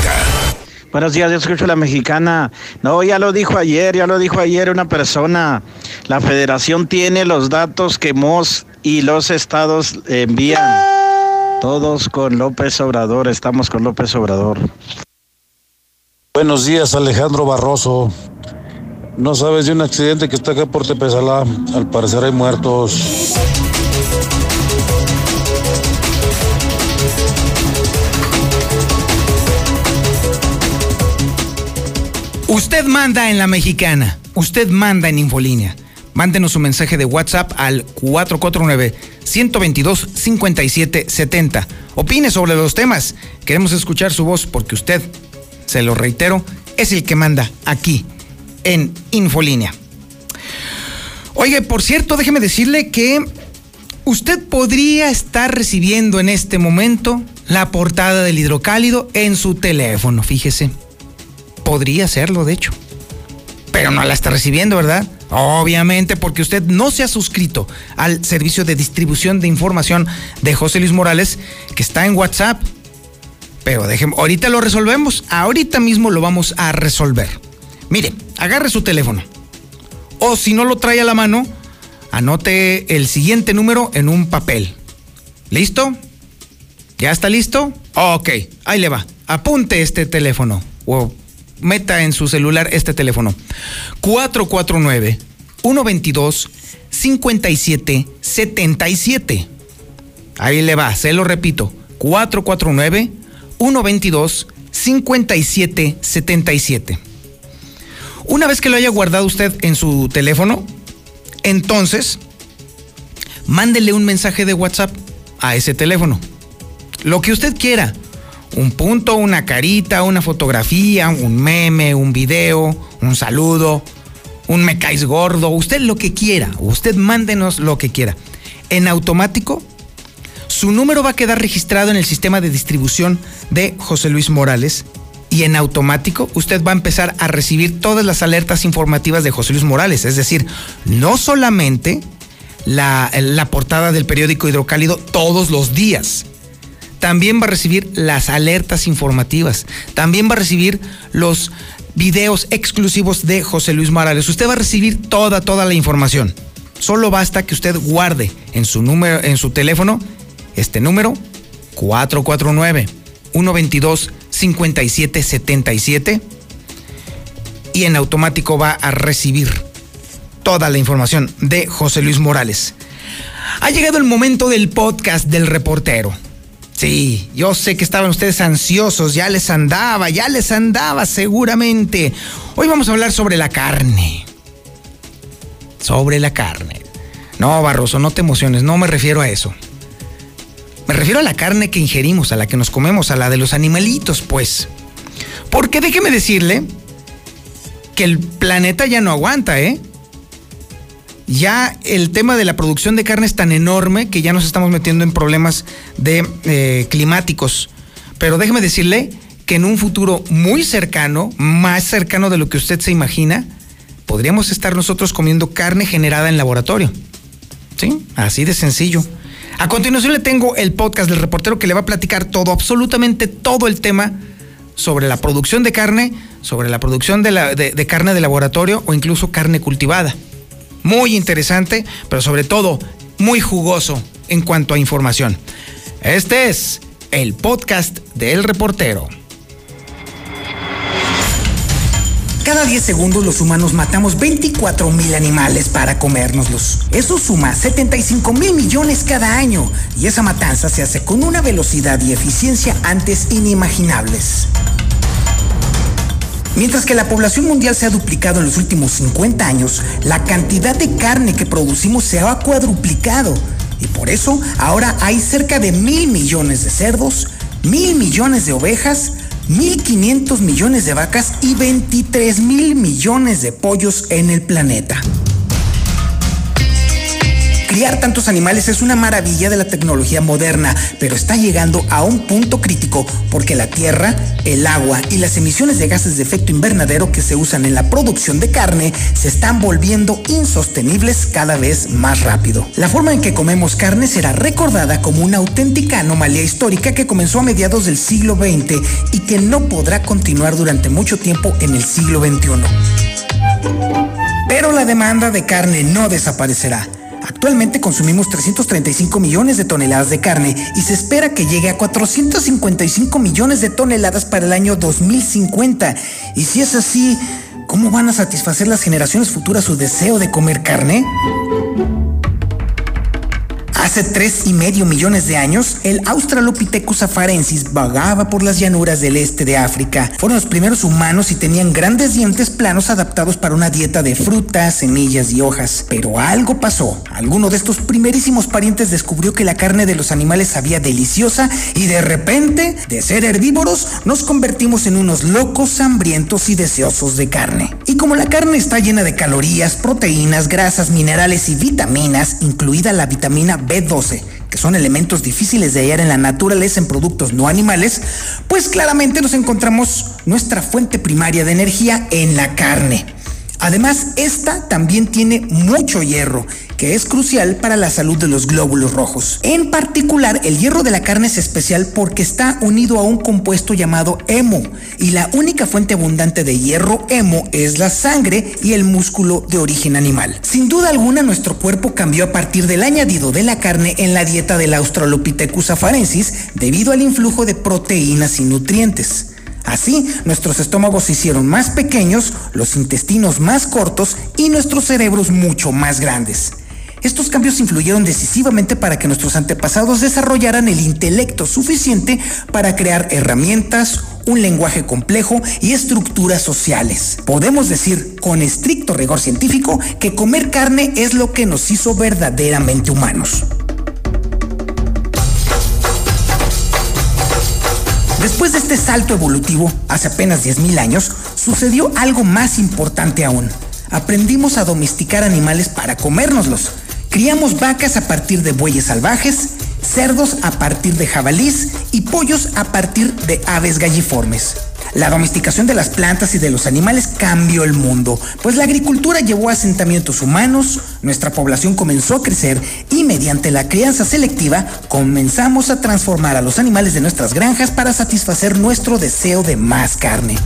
Buenos días, yo escucho la mexicana. No, ya lo dijo ayer, ya lo dijo ayer una persona. La federación tiene los datos que MOS y los estados envían. Todos con López Obrador, estamos con López Obrador. Buenos días, Alejandro Barroso. No sabes de un accidente que está acá por Tepesalá. Al parecer hay muertos. Usted manda en la mexicana, usted manda en Infolínea. Mándenos su mensaje de WhatsApp al 449-122-5770. Opine sobre los temas. Queremos escuchar su voz porque usted, se lo reitero, es el que manda aquí en Infolínea. Oye, por cierto, déjeme decirle que usted podría estar recibiendo en este momento la portada del hidrocálido en su teléfono, fíjese. Podría serlo, de hecho. Pero no la está recibiendo, ¿verdad? Obviamente, porque usted no se ha suscrito al servicio de distribución de información de José Luis Morales, que está en WhatsApp. Pero déjenme, ahorita lo resolvemos. Ahorita mismo lo vamos a resolver. Mire, agarre su teléfono. O si no lo trae a la mano, anote el siguiente número en un papel. ¿Listo? ¿Ya está listo? Ok, ahí le va. Apunte este teléfono. O meta en su celular este teléfono. 449 122 5777. Ahí le va, se lo repito. 449 122 5777. Una vez que lo haya guardado usted en su teléfono, entonces mándele un mensaje de WhatsApp a ese teléfono. Lo que usted quiera un punto, una carita, una fotografía, un meme, un video, un saludo, un me caes gordo, usted lo que quiera, usted mándenos lo que quiera. En automático, su número va a quedar registrado en el sistema de distribución de José Luis Morales y en automático usted va a empezar a recibir todas las alertas informativas de José Luis Morales, es decir, no solamente la, la portada del periódico Hidrocálido todos los días, también va a recibir las alertas informativas, también va a recibir los videos exclusivos de José Luis Morales. Usted va a recibir toda, toda la información. Solo basta que usted guarde en su número, en su teléfono, este número 449 122 5777 y en automático va a recibir toda la información de José Luis Morales. Ha llegado el momento del podcast del reportero. Sí, yo sé que estaban ustedes ansiosos, ya les andaba, ya les andaba seguramente. Hoy vamos a hablar sobre la carne. Sobre la carne. No, Barroso, no te emociones, no me refiero a eso. Me refiero a la carne que ingerimos, a la que nos comemos, a la de los animalitos, pues. Porque déjeme decirle que el planeta ya no aguanta, ¿eh? Ya el tema de la producción de carne es tan enorme que ya nos estamos metiendo en problemas de eh, climáticos. Pero déjeme decirle que en un futuro muy cercano, más cercano de lo que usted se imagina, podríamos estar nosotros comiendo carne generada en laboratorio. ¿Sí? Así de sencillo. A continuación le tengo el podcast del reportero que le va a platicar todo, absolutamente todo el tema sobre la producción de carne, sobre la producción de carne de laboratorio o incluso carne cultivada muy interesante, pero sobre todo muy jugoso en cuanto a información. Este es el podcast del reportero. Cada 10 segundos los humanos matamos 24 mil animales para comérnoslos. Eso suma 75 mil millones cada año y esa matanza se hace con una velocidad y eficiencia antes inimaginables. Mientras que la población mundial se ha duplicado en los últimos 50 años, la cantidad de carne que producimos se ha cuadruplicado. Y por eso ahora hay cerca de mil millones de cerdos, mil millones de ovejas, 1.500 millones de vacas y 23 mil millones de pollos en el planeta. Criar tantos animales es una maravilla de la tecnología moderna, pero está llegando a un punto crítico porque la tierra, el agua y las emisiones de gases de efecto invernadero que se usan en la producción de carne se están volviendo insostenibles cada vez más rápido. La forma en que comemos carne será recordada como una auténtica anomalía histórica que comenzó a mediados del siglo XX y que no podrá continuar durante mucho tiempo en el siglo XXI. Pero la demanda de carne no desaparecerá. Actualmente consumimos 335 millones de toneladas de carne y se espera que llegue a 455 millones de toneladas para el año 2050. Y si es así, ¿cómo van a satisfacer las generaciones futuras su deseo de comer carne? Hace tres y medio millones de años, el Australopithecus afarensis vagaba por las llanuras del este de África. Fueron los primeros humanos y tenían grandes dientes planos adaptados para una dieta de frutas, semillas y hojas. Pero algo pasó. Alguno de estos primerísimos parientes descubrió que la carne de los animales sabía deliciosa y de repente, de ser herbívoros, nos convertimos en unos locos hambrientos y deseosos de carne. Y como la carne está llena de calorías, proteínas, grasas, minerales y vitaminas, incluida la vitamina B, 12 que son elementos difíciles de hallar en la naturaleza en productos no animales, pues claramente nos encontramos nuestra fuente primaria de energía en la carne. Además, esta también tiene mucho hierro que es crucial para la salud de los glóbulos rojos. En particular, el hierro de la carne es especial porque está unido a un compuesto llamado hemo, y la única fuente abundante de hierro hemo es la sangre y el músculo de origen animal. Sin duda alguna, nuestro cuerpo cambió a partir del añadido de la carne en la dieta del Australopithecus afarensis debido al influjo de proteínas y nutrientes. Así, nuestros estómagos se hicieron más pequeños, los intestinos más cortos y nuestros cerebros mucho más grandes. Estos cambios influyeron decisivamente para que nuestros antepasados desarrollaran el intelecto suficiente para crear herramientas, un lenguaje complejo y estructuras sociales. Podemos decir con estricto rigor científico que comer carne es lo que nos hizo verdaderamente humanos. Después de este salto evolutivo, hace apenas 10.000 años, sucedió algo más importante aún. Aprendimos a domesticar animales para comérnoslos. Criamos vacas a partir de bueyes salvajes, cerdos a partir de jabalís y pollos a partir de aves galliformes. La domesticación de las plantas y de los animales cambió el mundo, pues la agricultura llevó a asentamientos humanos, nuestra población comenzó a crecer y mediante la crianza selectiva comenzamos a transformar a los animales de nuestras granjas para satisfacer nuestro deseo de más carne.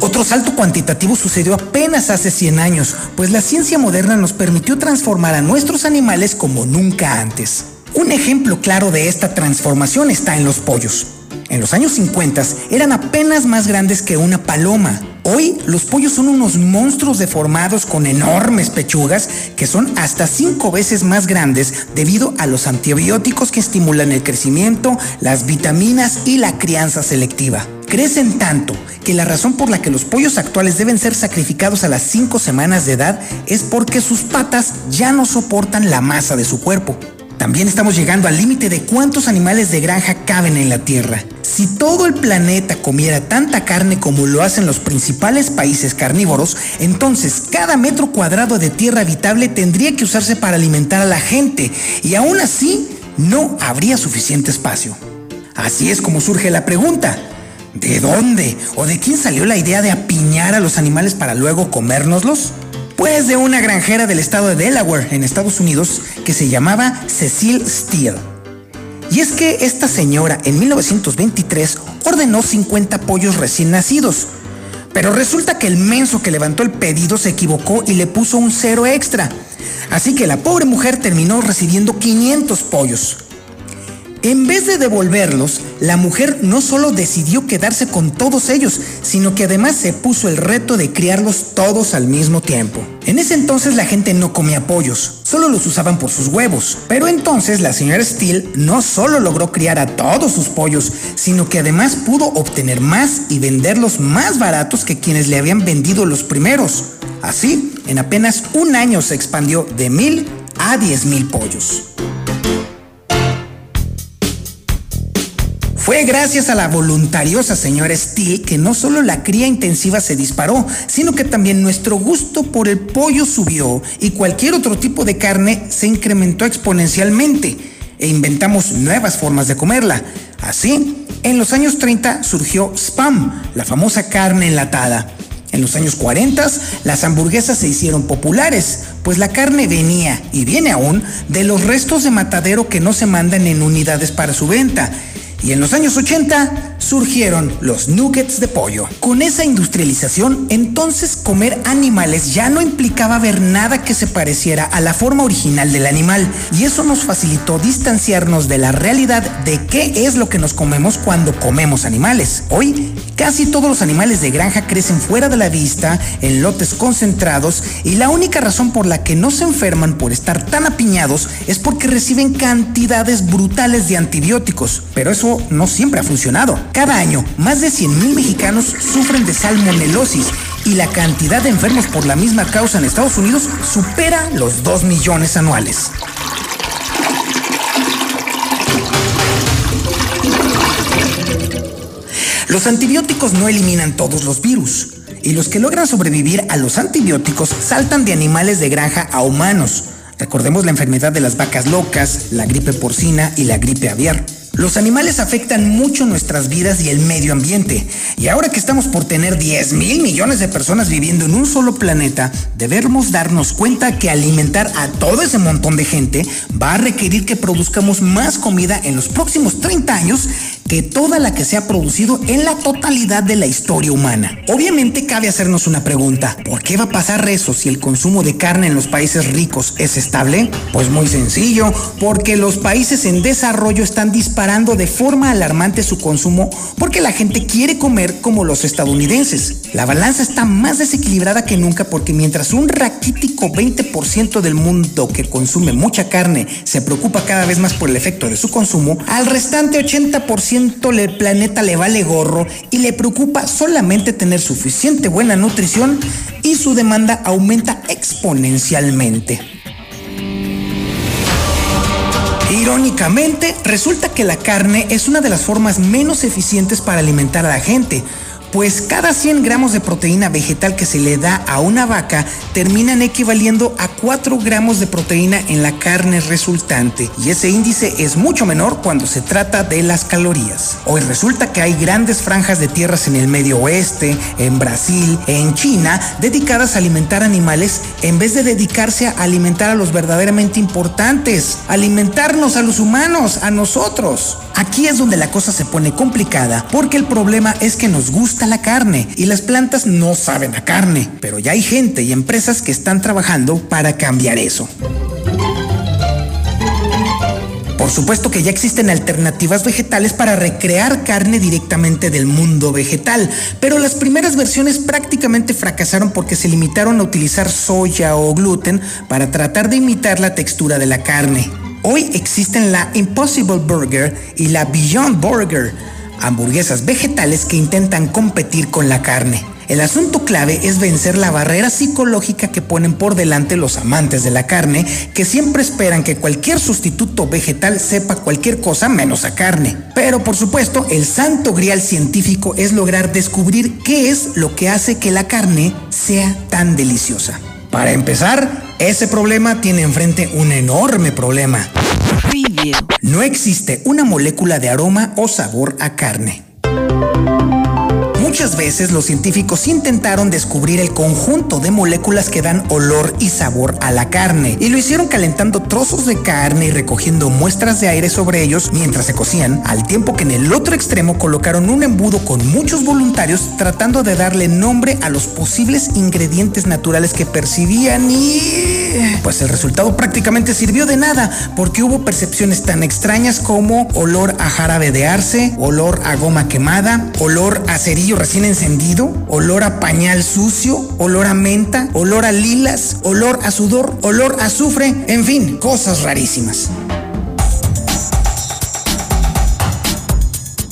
Otro salto cuantitativo sucedió apenas hace 100 años, pues la ciencia moderna nos permitió transformar a nuestros animales como nunca antes. Un ejemplo claro de esta transformación está en los pollos. En los años 50 eran apenas más grandes que una paloma. Hoy los pollos son unos monstruos deformados con enormes pechugas que son hasta cinco veces más grandes debido a los antibióticos que estimulan el crecimiento, las vitaminas y la crianza selectiva. Crecen tanto que la razón por la que los pollos actuales deben ser sacrificados a las 5 semanas de edad es porque sus patas ya no soportan la masa de su cuerpo. También estamos llegando al límite de cuántos animales de granja caben en la Tierra. Si todo el planeta comiera tanta carne como lo hacen los principales países carnívoros, entonces cada metro cuadrado de tierra habitable tendría que usarse para alimentar a la gente y aún así no habría suficiente espacio. Así es como surge la pregunta. ¿De dónde o de quién salió la idea de apiñar a los animales para luego comérnoslos? Pues de una granjera del estado de Delaware, en Estados Unidos, que se llamaba Cecil Steele. Y es que esta señora en 1923 ordenó 50 pollos recién nacidos. Pero resulta que el menso que levantó el pedido se equivocó y le puso un cero extra. Así que la pobre mujer terminó recibiendo 500 pollos. En vez de devolverlos, la mujer no solo decidió quedarse con todos ellos, sino que además se puso el reto de criarlos todos al mismo tiempo. En ese entonces la gente no comía pollos, solo los usaban por sus huevos. Pero entonces la señora Steele no solo logró criar a todos sus pollos, sino que además pudo obtener más y venderlos más baratos que quienes le habían vendido los primeros. Así, en apenas un año se expandió de mil a diez mil pollos. Fue gracias a la voluntariosa señora Steele que no solo la cría intensiva se disparó, sino que también nuestro gusto por el pollo subió y cualquier otro tipo de carne se incrementó exponencialmente e inventamos nuevas formas de comerla. Así, en los años 30 surgió Spam, la famosa carne enlatada. En los años 40 las hamburguesas se hicieron populares, pues la carne venía y viene aún de los restos de matadero que no se mandan en unidades para su venta y en los años 80 surgieron los nuggets de pollo. Con esa industrialización, entonces comer animales ya no implicaba ver nada que se pareciera a la forma original del animal, y eso nos facilitó distanciarnos de la realidad de qué es lo que nos comemos cuando comemos animales. Hoy, casi todos los animales de granja crecen fuera de la vista, en lotes concentrados, y la única razón por la que no se enferman por estar tan apiñados es porque reciben cantidades brutales de antibióticos. Pero eso no siempre ha funcionado. Cada año, más de 100.000 mexicanos sufren de salmonelosis y la cantidad de enfermos por la misma causa en Estados Unidos supera los 2 millones anuales. Los antibióticos no eliminan todos los virus, y los que logran sobrevivir a los antibióticos saltan de animales de granja a humanos. Recordemos la enfermedad de las vacas locas, la gripe porcina y la gripe aviar. Los animales afectan mucho nuestras vidas y el medio ambiente. Y ahora que estamos por tener 10 mil millones de personas viviendo en un solo planeta, debemos darnos cuenta que alimentar a todo ese montón de gente va a requerir que produzcamos más comida en los próximos 30 años que toda la que se ha producido en la totalidad de la historia humana. Obviamente cabe hacernos una pregunta, ¿por qué va a pasar eso si el consumo de carne en los países ricos es estable? Pues muy sencillo, porque los países en desarrollo están disparando de forma alarmante su consumo porque la gente quiere comer como los estadounidenses. La balanza está más desequilibrada que nunca porque mientras un raquítico 20% del mundo que consume mucha carne se preocupa cada vez más por el efecto de su consumo, al restante 80% el planeta le vale gorro y le preocupa solamente tener suficiente buena nutrición y su demanda aumenta exponencialmente. Irónicamente, resulta que la carne es una de las formas menos eficientes para alimentar a la gente, pues cada 100 gramos de proteína vegetal que se le da a una vaca terminan equivaliendo a 4 gramos de proteína en la carne resultante y ese índice es mucho menor cuando se trata de las calorías. Hoy resulta que hay grandes franjas de tierras en el medio oeste, en Brasil, en China, dedicadas a alimentar animales en vez de dedicarse a alimentar a los verdaderamente importantes, alimentarnos a los humanos, a nosotros. Aquí es donde la cosa se pone complicada porque el problema es que nos gusta la carne y las plantas no saben a carne, pero ya hay gente y empresas que están trabajando para cambiar eso. Por supuesto que ya existen alternativas vegetales para recrear carne directamente del mundo vegetal, pero las primeras versiones prácticamente fracasaron porque se limitaron a utilizar soya o gluten para tratar de imitar la textura de la carne. Hoy existen la Impossible Burger y la Beyond Burger, hamburguesas vegetales que intentan competir con la carne. El asunto clave es vencer la barrera psicológica que ponen por delante los amantes de la carne, que siempre esperan que cualquier sustituto vegetal sepa cualquier cosa menos a carne. Pero por supuesto, el santo grial científico es lograr descubrir qué es lo que hace que la carne sea tan deliciosa. Para empezar, ese problema tiene enfrente un enorme problema. No existe una molécula de aroma o sabor a carne. Muchas veces los científicos intentaron descubrir el conjunto de moléculas que dan olor y sabor a la carne y lo hicieron calentando trozos de carne y recogiendo muestras de aire sobre ellos mientras se cocían, al tiempo que en el otro extremo colocaron un embudo con muchos voluntarios tratando de darle nombre a los posibles ingredientes naturales que percibían y... pues el resultado prácticamente sirvió de nada porque hubo percepciones tan extrañas como olor a jarabe de arce, olor a goma quemada, olor a cerillo recién encendido, olor a pañal sucio, olor a menta, olor a lilas, olor a sudor, olor a azufre, en fin, cosas rarísimas.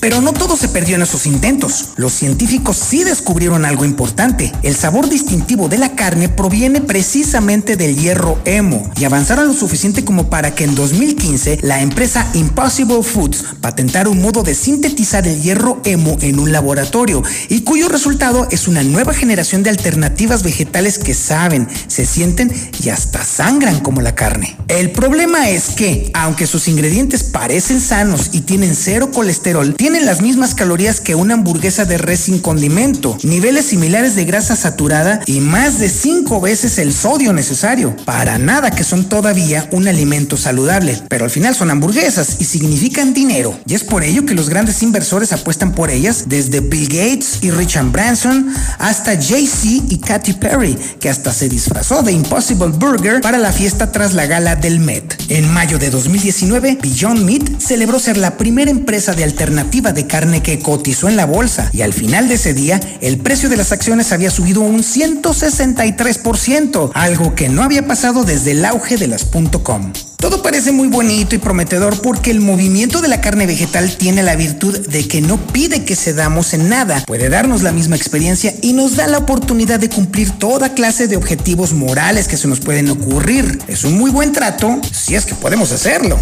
Pero no todo se perdió en esos intentos. Los científicos sí descubrieron algo importante. El sabor distintivo de la carne proviene precisamente del hierro hemo y avanzaron lo suficiente como para que en 2015 la empresa Impossible Foods patentara un modo de sintetizar el hierro hemo en un laboratorio y cuyo resultado es una nueva generación de alternativas vegetales que saben, se sienten y hasta sangran como la carne. El problema es que, aunque sus ingredientes parecen sanos y tienen cero colesterol, las mismas calorías que una hamburguesa de res sin condimento, niveles similares de grasa saturada y más de 5 veces el sodio necesario. Para nada que son todavía un alimento saludable, pero al final son hamburguesas y significan dinero. Y es por ello que los grandes inversores apuestan por ellas, desde Bill Gates y Richard Branson hasta Jay-Z y Katy Perry, que hasta se disfrazó de Impossible Burger para la fiesta tras la gala del Met. En mayo de 2019, Beyond Meat celebró ser la primera empresa de alternativa de carne que cotizó en la bolsa y al final de ese día el precio de las acciones había subido un 163%, algo que no había pasado desde el auge de las .com. Todo parece muy bonito y prometedor porque el movimiento de la carne vegetal tiene la virtud de que no pide que cedamos en nada, puede darnos la misma experiencia y nos da la oportunidad de cumplir toda clase de objetivos morales que se nos pueden ocurrir. Es un muy buen trato si es que podemos hacerlo.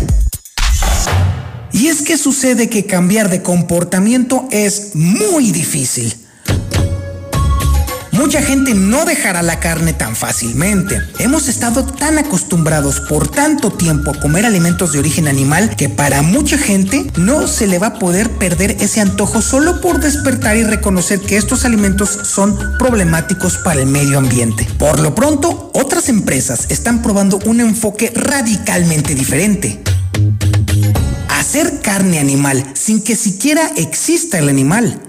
Y es que sucede que cambiar de comportamiento es muy difícil. Mucha gente no dejará la carne tan fácilmente. Hemos estado tan acostumbrados por tanto tiempo a comer alimentos de origen animal que para mucha gente no se le va a poder perder ese antojo solo por despertar y reconocer que estos alimentos son problemáticos para el medio ambiente. Por lo pronto, otras empresas están probando un enfoque radicalmente diferente hacer carne animal sin que siquiera exista el animal.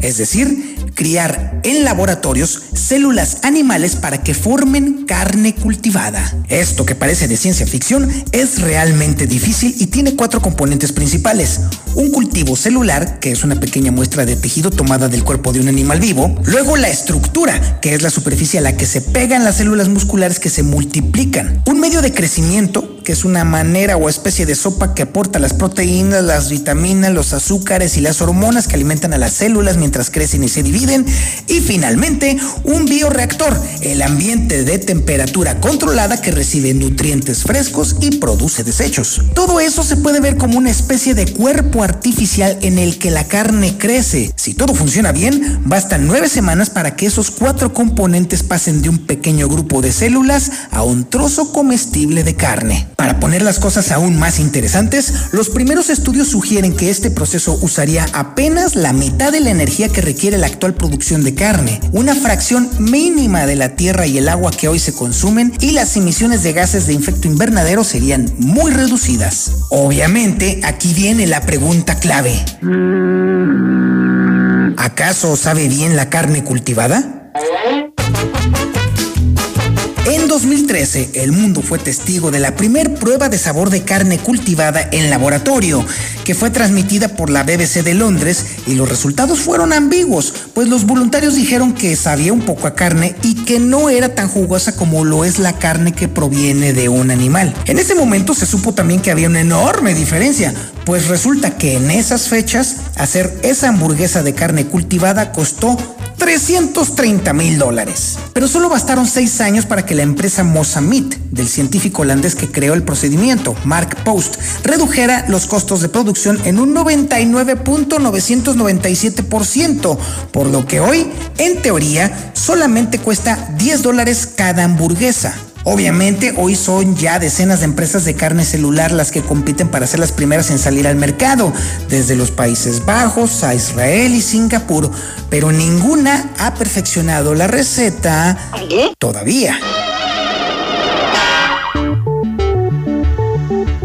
Es decir, criar en laboratorios células animales para que formen carne cultivada. Esto que parece de ciencia ficción es realmente difícil y tiene cuatro componentes principales. Un cultivo celular, que es una pequeña muestra de tejido tomada del cuerpo de un animal vivo. Luego la estructura, que es la superficie a la que se pegan las células musculares que se multiplican. Un medio de crecimiento, que es una manera o especie de sopa que aporta las proteínas, las vitaminas, los azúcares y las hormonas que alimentan a las células mientras crecen y se dividen. Y finalmente, un bioreactor, el ambiente de temperatura controlada que recibe nutrientes frescos y produce desechos. Todo eso se puede ver como una especie de cuerpo artificial en el que la carne crece. Si todo funciona bien, bastan nueve semanas para que esos cuatro componentes pasen de un pequeño grupo de células a un trozo comestible de carne. Para poner las cosas aún más interesantes, los primeros estudios sugieren que este proceso usaría apenas la mitad de la energía que requiere la actual producción de carne, una fracción mínima de la tierra y el agua que hoy se consumen y las emisiones de gases de efecto invernadero serían muy reducidas. Obviamente, aquí viene la pregunta clave. ¿Acaso sabe bien la carne cultivada? En 2013, el mundo fue testigo de la primer prueba de sabor de carne cultivada en laboratorio, que fue transmitida por la BBC de Londres y los resultados fueron ambiguos, pues los voluntarios dijeron que sabía un poco a carne y que no era tan jugosa como lo es la carne que proviene de un animal. En ese momento se supo también que había una enorme diferencia, pues resulta que en esas fechas hacer esa hamburguesa de carne cultivada costó 330 mil dólares. Pero solo bastaron seis años para que la empresa Mosamit, del científico holandés que creó el procedimiento, Mark Post, redujera los costos de producción en un 99.997%, por lo que hoy, en teoría, solamente cuesta 10 dólares cada hamburguesa. Obviamente hoy son ya decenas de empresas de carne celular las que compiten para ser las primeras en salir al mercado, desde los Países Bajos a Israel y Singapur, pero ninguna ha perfeccionado la receta todavía.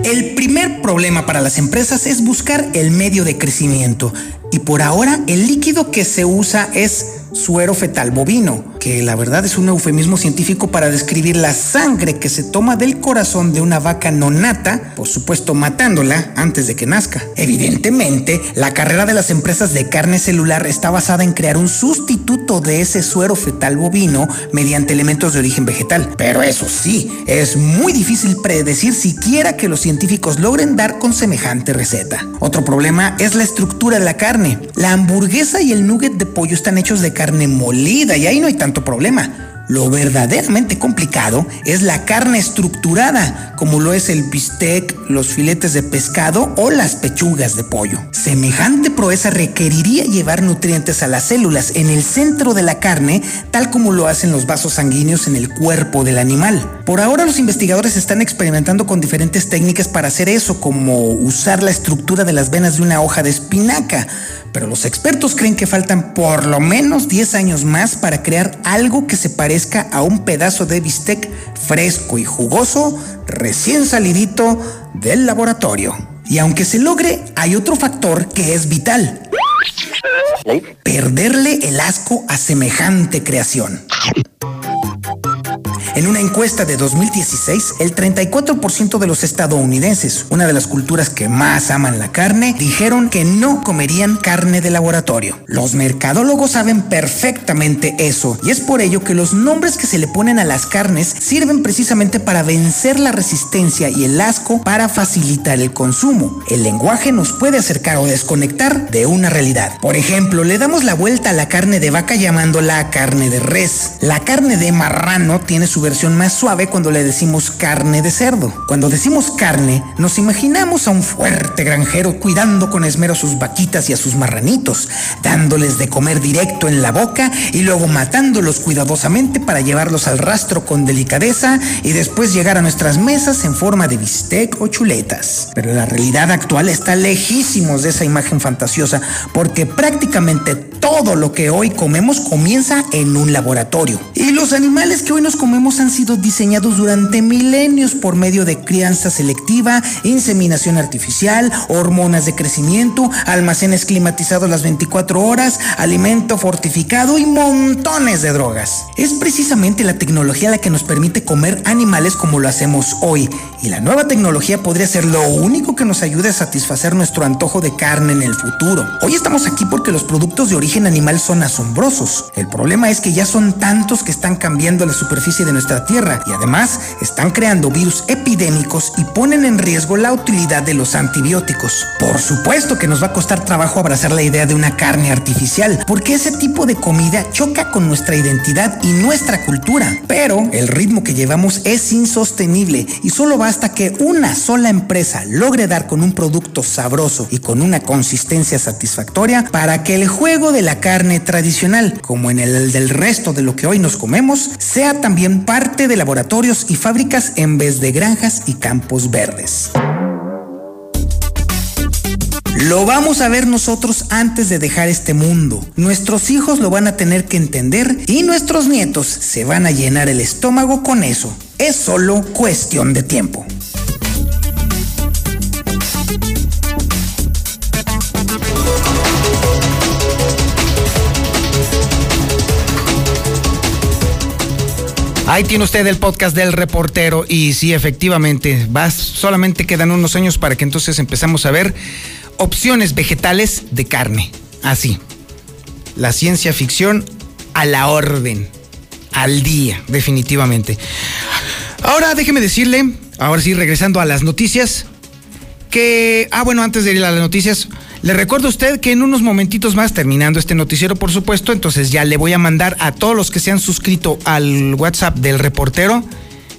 El primer problema para las empresas es buscar el medio de crecimiento y por ahora el líquido que se usa es suero fetal bovino, que la verdad es un eufemismo científico para describir la sangre que se toma del corazón de una vaca nonata, por supuesto matándola antes de que nazca. Evidentemente, la carrera de las empresas de carne celular está basada en crear un sustituto de ese suero fetal bovino mediante elementos de origen vegetal. Pero eso sí, es muy difícil predecir siquiera que los científicos logren dar con semejante receta. Otro problema es la estructura de la carne. La hamburguesa y el nugget de pollo están hechos de carne molida y ahí no hay tanto problema. Lo verdaderamente complicado es la carne estructurada, como lo es el bistec, los filetes de pescado o las pechugas de pollo. Semejante proeza requeriría llevar nutrientes a las células en el centro de la carne, tal como lo hacen los vasos sanguíneos en el cuerpo del animal. Por ahora los investigadores están experimentando con diferentes técnicas para hacer eso, como usar la estructura de las venas de una hoja de espinaca, pero los expertos creen que faltan por lo menos 10 años más para crear algo que se parezca a un pedazo de bistec fresco y jugoso, recién salidito del laboratorio. Y aunque se logre, hay otro factor que es vital. Perderle el asco a semejante creación. En una encuesta de 2016, el 34% de los estadounidenses, una de las culturas que más aman la carne, dijeron que no comerían carne de laboratorio. Los mercadólogos saben perfectamente eso y es por ello que los nombres que se le ponen a las carnes sirven precisamente para vencer la resistencia y el asco para facilitar el consumo. El lenguaje nos puede acercar o desconectar de una realidad. Por ejemplo, le damos la vuelta a la carne de vaca llamándola carne de res. La carne de marrano tiene su versión más suave cuando le decimos carne de cerdo. Cuando decimos carne, nos imaginamos a un fuerte granjero cuidando con esmero a sus vaquitas y a sus marranitos, dándoles de comer directo en la boca y luego matándolos cuidadosamente para llevarlos al rastro con delicadeza y después llegar a nuestras mesas en forma de bistec o chuletas. Pero la realidad actual está lejísimos de esa imagen fantasiosa porque prácticamente todo lo que hoy comemos comienza en un laboratorio. Y los animales que hoy nos comemos han sido diseñados durante milenios por medio de crianza selectiva, inseminación artificial, hormonas de crecimiento, almacenes climatizados las 24 horas, alimento fortificado y montones de drogas. Es precisamente la tecnología la que nos permite comer animales como lo hacemos hoy. Y la nueva tecnología podría ser lo único que nos ayude a satisfacer nuestro antojo de carne en el futuro. Hoy estamos aquí porque los productos de origen animal son asombrosos. El problema es que ya son tantos que están cambiando la superficie de nuestra tierra y además están creando virus epidémicos y ponen en riesgo la utilidad de los antibióticos. Por supuesto que nos va a costar trabajo abrazar la idea de una carne artificial, porque ese tipo de comida choca con nuestra identidad y nuestra cultura. Pero el ritmo que llevamos es insostenible y solo basta que una sola empresa logre dar con un producto sabroso y con una consistencia satisfactoria para que el juego de la carne tradicional, como en el del resto de lo que hoy nos comemos, sea también parte de laboratorios y fábricas en vez de granjas y campos verdes. Lo vamos a ver nosotros antes de dejar este mundo. Nuestros hijos lo van a tener que entender y nuestros nietos se van a llenar el estómago con eso. Es solo cuestión de tiempo. Ahí tiene usted el podcast del reportero y sí, efectivamente, va, solamente quedan unos años para que entonces empezamos a ver opciones vegetales de carne. Así. La ciencia ficción a la orden, al día, definitivamente. Ahora déjeme decirle, ahora sí, regresando a las noticias, que, ah, bueno, antes de ir a las noticias, le recuerdo a usted que en unos momentitos más, terminando este noticiero, por supuesto, entonces ya le voy a mandar a todos los que se han suscrito al WhatsApp del reportero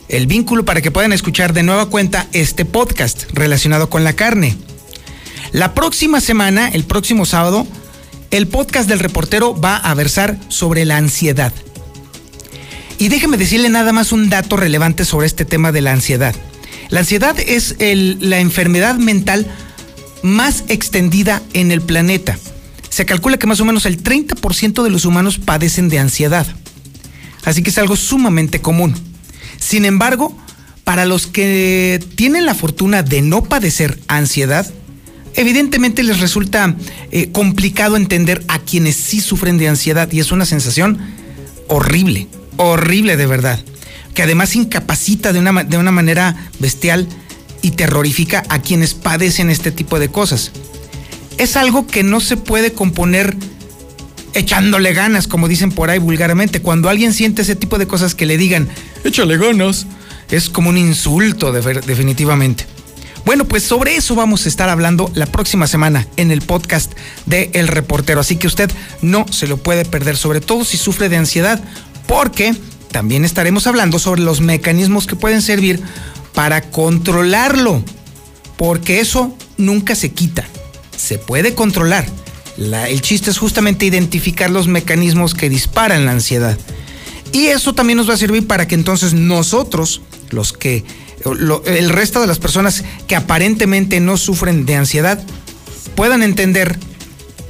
el vínculo para que puedan escuchar de nueva cuenta este podcast relacionado con la carne. La próxima semana, el próximo sábado, el podcast del reportero va a versar sobre la ansiedad. Y déjeme decirle nada más un dato relevante sobre este tema de la ansiedad. La ansiedad es la enfermedad mental más extendida en el planeta. Se calcula que más o menos el 30% de los humanos padecen de ansiedad. Así que es algo sumamente común. Sin embargo, para los que tienen la fortuna de no padecer ansiedad, evidentemente les resulta eh, complicado entender a quienes sí sufren de ansiedad y es una sensación horrible, horrible de verdad, que además incapacita de una, de una manera bestial y terrorifica a quienes padecen este tipo de cosas. Es algo que no se puede componer echándole ganas, como dicen por ahí vulgarmente. Cuando alguien siente ese tipo de cosas que le digan, échale ganas, es como un insulto definitivamente. Bueno, pues sobre eso vamos a estar hablando la próxima semana en el podcast de El Reportero. Así que usted no se lo puede perder, sobre todo si sufre de ansiedad, porque también estaremos hablando sobre los mecanismos que pueden servir para controlarlo. Porque eso nunca se quita. Se puede controlar. el chiste es justamente identificar los mecanismos que disparan la ansiedad. Y eso también nos va a servir para que entonces nosotros, los que el resto de las personas que aparentemente no sufren de ansiedad puedan entender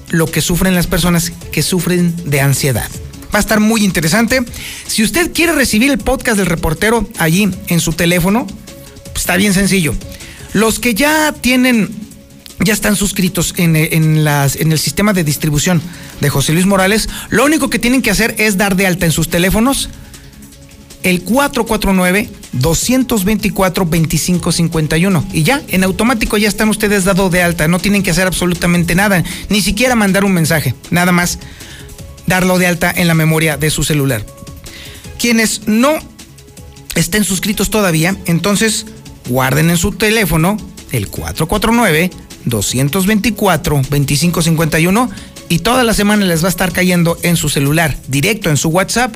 lo que sufren las personas que sufren de ansiedad. Va a estar muy interesante. Si usted quiere recibir el podcast del reportero allí en su teléfono, está bien sencillo. Los que ya tienen, ya están suscritos en, en, las, en el sistema de distribución de José Luis Morales, lo único que tienen que hacer es dar de alta en sus teléfonos el 449-224-2551. Y ya, en automático ya están ustedes dados de alta, no tienen que hacer absolutamente nada, ni siquiera mandar un mensaje, nada más darlo de alta en la memoria de su celular. Quienes no estén suscritos todavía, entonces guarden en su teléfono el 449-224-2551 y toda la semana les va a estar cayendo en su celular, directo en su WhatsApp,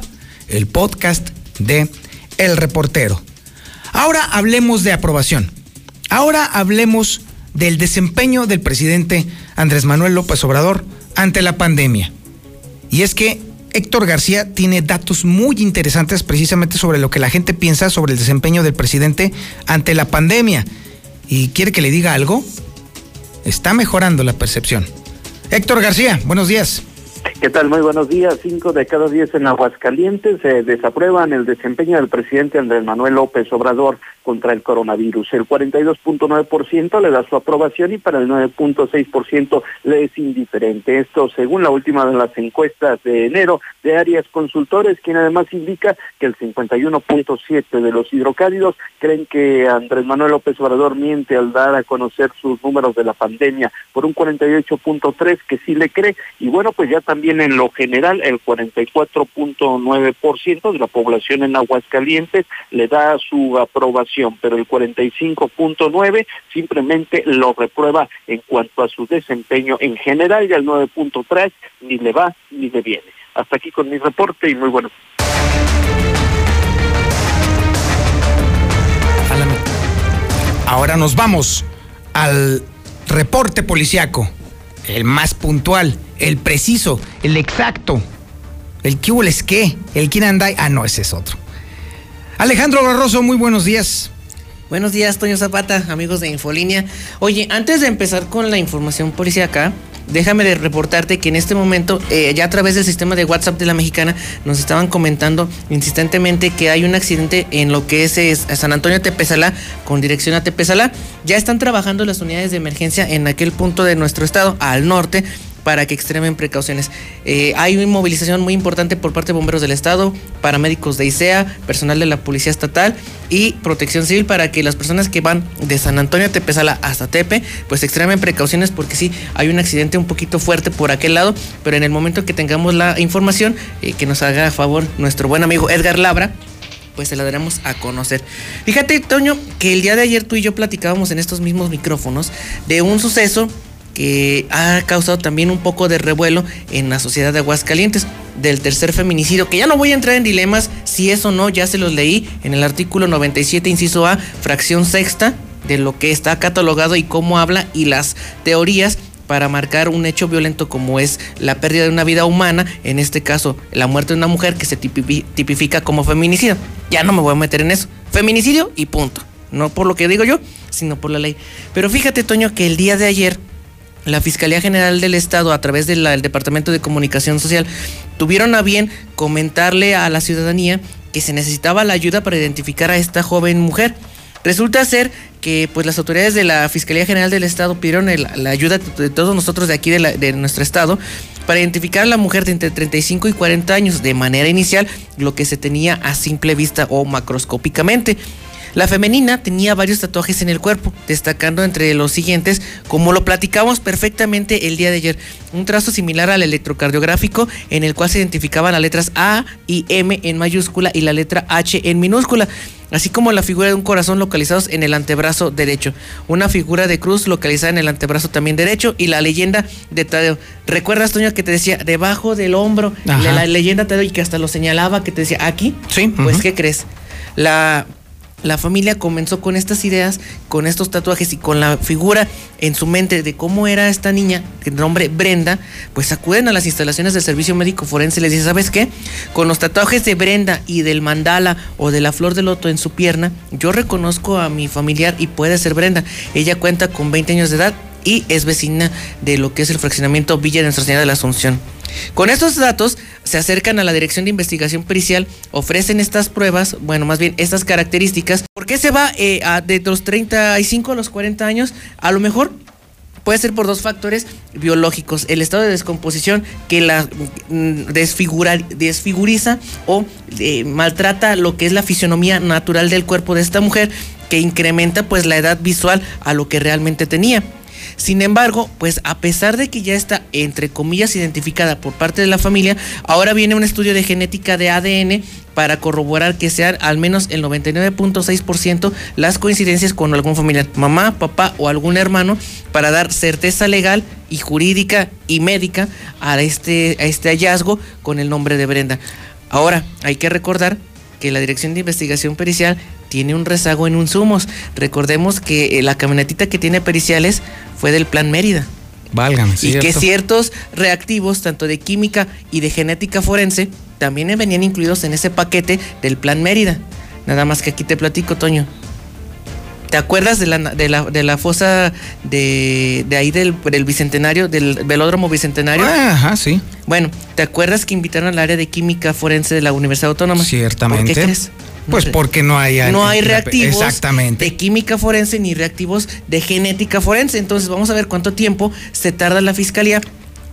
el podcast de El Reportero. Ahora hablemos de aprobación. Ahora hablemos del desempeño del presidente Andrés Manuel López Obrador ante la pandemia. Y es que Héctor García tiene datos muy interesantes precisamente sobre lo que la gente piensa sobre el desempeño del presidente ante la pandemia. ¿Y quiere que le diga algo? Está mejorando la percepción. Héctor García, buenos días. ¿Qué tal? Muy buenos días. Cinco de cada diez en Aguascalientes se desaprueban el desempeño del presidente Andrés Manuel López Obrador contra el coronavirus. El 42.9% le da su aprobación y para el 9.6% le es indiferente. Esto según la última de las encuestas de enero de Arias Consultores, quien además indica que el 51.7% de los hidrocálidos creen que Andrés Manuel López Obrador miente al dar a conocer sus números de la pandemia por un 48.3% que sí le cree. Y bueno, pues ya también en lo general el 44.9% de la población en Aguascalientes le da su aprobación pero el 45.9 simplemente lo reprueba en cuanto a su desempeño en general y al 9.3 ni le va ni le viene. Hasta aquí con mi reporte y muy bueno. Ahora nos vamos al reporte policiaco, el más puntual, el preciso, el exacto, el que hubo qué, el quién anda, ah no, ese es otro. Alejandro Barroso, muy buenos días. Buenos días, Toño Zapata, amigos de Infolínea. Oye, antes de empezar con la información acá, déjame de reportarte que en este momento, eh, ya a través del sistema de WhatsApp de la mexicana, nos estaban comentando insistentemente que hay un accidente en lo que es, San Antonio Tepezalá, con dirección a Tepezalá. Ya están trabajando las unidades de emergencia en aquel punto de nuestro estado, al norte, para que extremen precauciones. Eh, hay una movilización muy importante por parte de bomberos del Estado, paramédicos de ICEA, personal de la Policía Estatal y Protección Civil para que las personas que van de San Antonio Tepezala hasta Tepe, pues extremen precauciones porque sí, hay un accidente un poquito fuerte por aquel lado, pero en el momento que tengamos la información, eh, que nos haga a favor nuestro buen amigo Edgar Labra, pues se la daremos a conocer. Fíjate, Toño, que el día de ayer tú y yo platicábamos en estos mismos micrófonos de un suceso que ha causado también un poco de revuelo en la sociedad de Aguascalientes del tercer feminicidio, que ya no voy a entrar en dilemas si es o no, ya se los leí en el artículo 97, inciso A, fracción sexta, de lo que está catalogado y cómo habla y las teorías para marcar un hecho violento como es la pérdida de una vida humana, en este caso la muerte de una mujer que se tipifica como feminicidio. Ya no me voy a meter en eso. Feminicidio y punto. No por lo que digo yo, sino por la ley. Pero fíjate, Toño, que el día de ayer la Fiscalía General del Estado, a través del Departamento de Comunicación Social, tuvieron a bien comentarle a la ciudadanía que se necesitaba la ayuda para identificar a esta joven mujer. Resulta ser que pues las autoridades de la Fiscalía General del Estado pidieron la ayuda de todos nosotros de aquí de, de, nuestro estado para identificar a la mujer de entre 35 y 40 años de manera inicial, lo que se tenía a simple vista o macroscópicamente. La femenina tenía varios tatuajes en el cuerpo, destacando entre los siguientes, como lo platicamos perfectamente el día de ayer, un trazo similar al electrocardiográfico en el cual se identificaban las letras A y M en mayúscula y la letra H en minúscula así como la figura de un corazón localizados en el antebrazo derecho, una figura de cruz localizada en el antebrazo también derecho y la leyenda de Tadeo. ¿Recuerdas, Toño, que te decía debajo del hombro, la, leyenda Tadeo y que hasta lo señalaba, que te decía aquí? Sí. Pues, ¿qué crees? La la familia comenzó con estas ideas, con estos tatuajes y con la figura en su mente de cómo era esta niña, de nombre Brenda, pues acuden a las instalaciones del servicio médico forense y les dice, ¿sabes qué? Con los tatuajes de Brenda y del mandala o de la flor de loto en su pierna, yo reconozco a mi familiar y puede ser Brenda. Ella cuenta con 20 años de edad y es vecina de lo que es el fraccionamiento Villa de Nuestra Señora de la Asunción. Con estos datos se acercan a la Dirección de Investigación Pericial, ofrecen estas pruebas, bueno, más bien estas características. ¿Por qué se va eh, de los 35 a los 40 años? A lo mejor puede ser por dos factores biológicos. El estado de descomposición que la mm, desfiguriza o eh, maltrata lo que es la fisionomía natural del cuerpo de esta mujer, que incrementa pues la edad visual a lo que realmente tenía. Sin embargo, pues a pesar de que ya está entre comillas identificada por parte de la familia, ahora viene un estudio de genética de ADN para corroborar que sean al menos el 99.6% las coincidencias con algún familiar, mamá, papá o algún hermano, para dar certeza legal y jurídica y médica a este, a este hallazgo con el nombre de Brenda. Ahora, hay que recordar que la Dirección de Investigación Pericial tiene un rezago en insumos. Recordemos que eh, la camionetita que tiene periciales fue del Plan Mérida. Válgame, Y que ciertos reactivos, tanto de química y de genética forense, también venían incluidos en ese paquete del Plan Mérida. Nada más que aquí te platico, Toño. ¿Te acuerdas de la, de la, de la fosa de, ahí del, del, Bicentenario, del velódromo Bicentenario? Ah, ajá, sí. Bueno, ¿te acuerdas que invitaron al área de química forense de la Universidad Autónoma? Ciertamente. ¿Por qué crees? Pues porque no hay no hay reactivos de química forense ni reactivos de genética forense. Entonces vamos a ver cuánto tiempo se tarda la fiscalía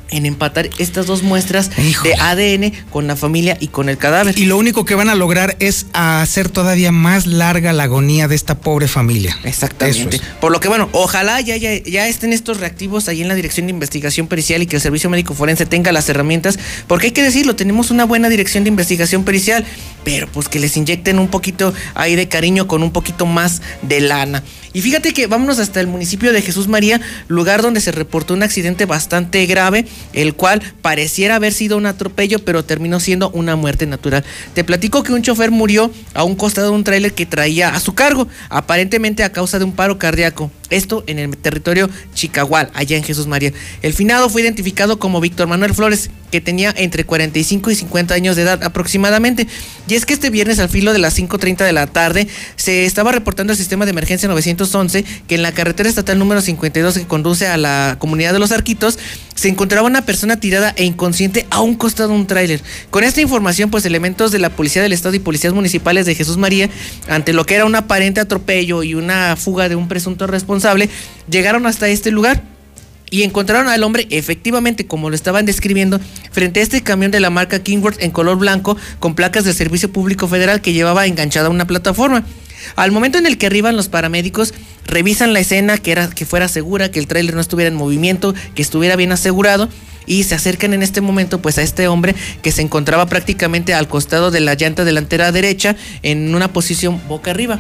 en empatar estas dos muestras de ADN con la familia y con el cadáver. Y lo único que van a lograr es hacer todavía más larga la agonía de esta pobre familia. Exactamente. Por lo que bueno, ojalá ya, ya, ya, estén estos reactivos ahí en la Dirección de Investigación Pericial y que el Servicio Médico Forense tenga las herramientas, porque hay que decirlo, tenemos una buena Dirección de Investigación Pericial, pero pues que les inyecten un poquito ahí de cariño con un poquito más de lana. Y fíjate que vámonos hasta el municipio de Jesús María, lugar donde se reportó un accidente bastante grave, el cual pareciera haber sido un atropello, pero terminó siendo una muerte natural. Te platico que un chofer murió a un costado de un tráiler que traía a su cargo, aparentemente a causa de un paro cardíaco. Esto en el territorio Chicagual, allá en Jesús María. El finado fue identificado como Víctor Manuel Flores, que tenía entre 45 y 50 años de edad aproximadamente. Y es que este viernes al filo de las 5.30 de la tarde se estaba reportando el sistema de emergencia 911 que en la carretera estatal número 52 que conduce a la comunidad de los Arquitos se encontraba una persona tirada e inconsciente a un costado de un tráiler. Con esta información, pues elementos de la Policía del Estado y policías municipales de Jesús María, ante lo que era un aparente atropello y una fuga de un presunto responsable, llegaron hasta este lugar y encontraron al hombre efectivamente como lo estaban describiendo frente a este camión de la marca Kingworth en color blanco con placas del Servicio Público Federal que llevaba enganchada una plataforma. Al momento en el que arriban los paramédicos, revisan la escena que era que fuera segura, que el tráiler no estuviera en movimiento, que estuviera bien asegurado y se acercan en este momento pues a este hombre que se encontraba prácticamente al costado de la llanta delantera derecha en una posición boca arriba.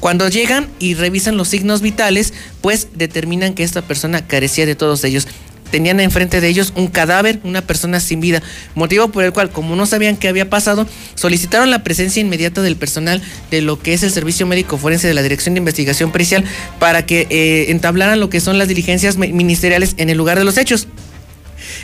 Cuando llegan y revisan los signos vitales, pues determinan que esta persona carecía de todos ellos tenían enfrente de ellos un cadáver, una persona sin vida, motivo por el cual, como no sabían qué había pasado, solicitaron la presencia inmediata del personal de lo que es el Servicio Médico Forense de la Dirección de Investigación Pericial para que eh, entablaran lo que son las diligencias ministeriales en el lugar de los hechos.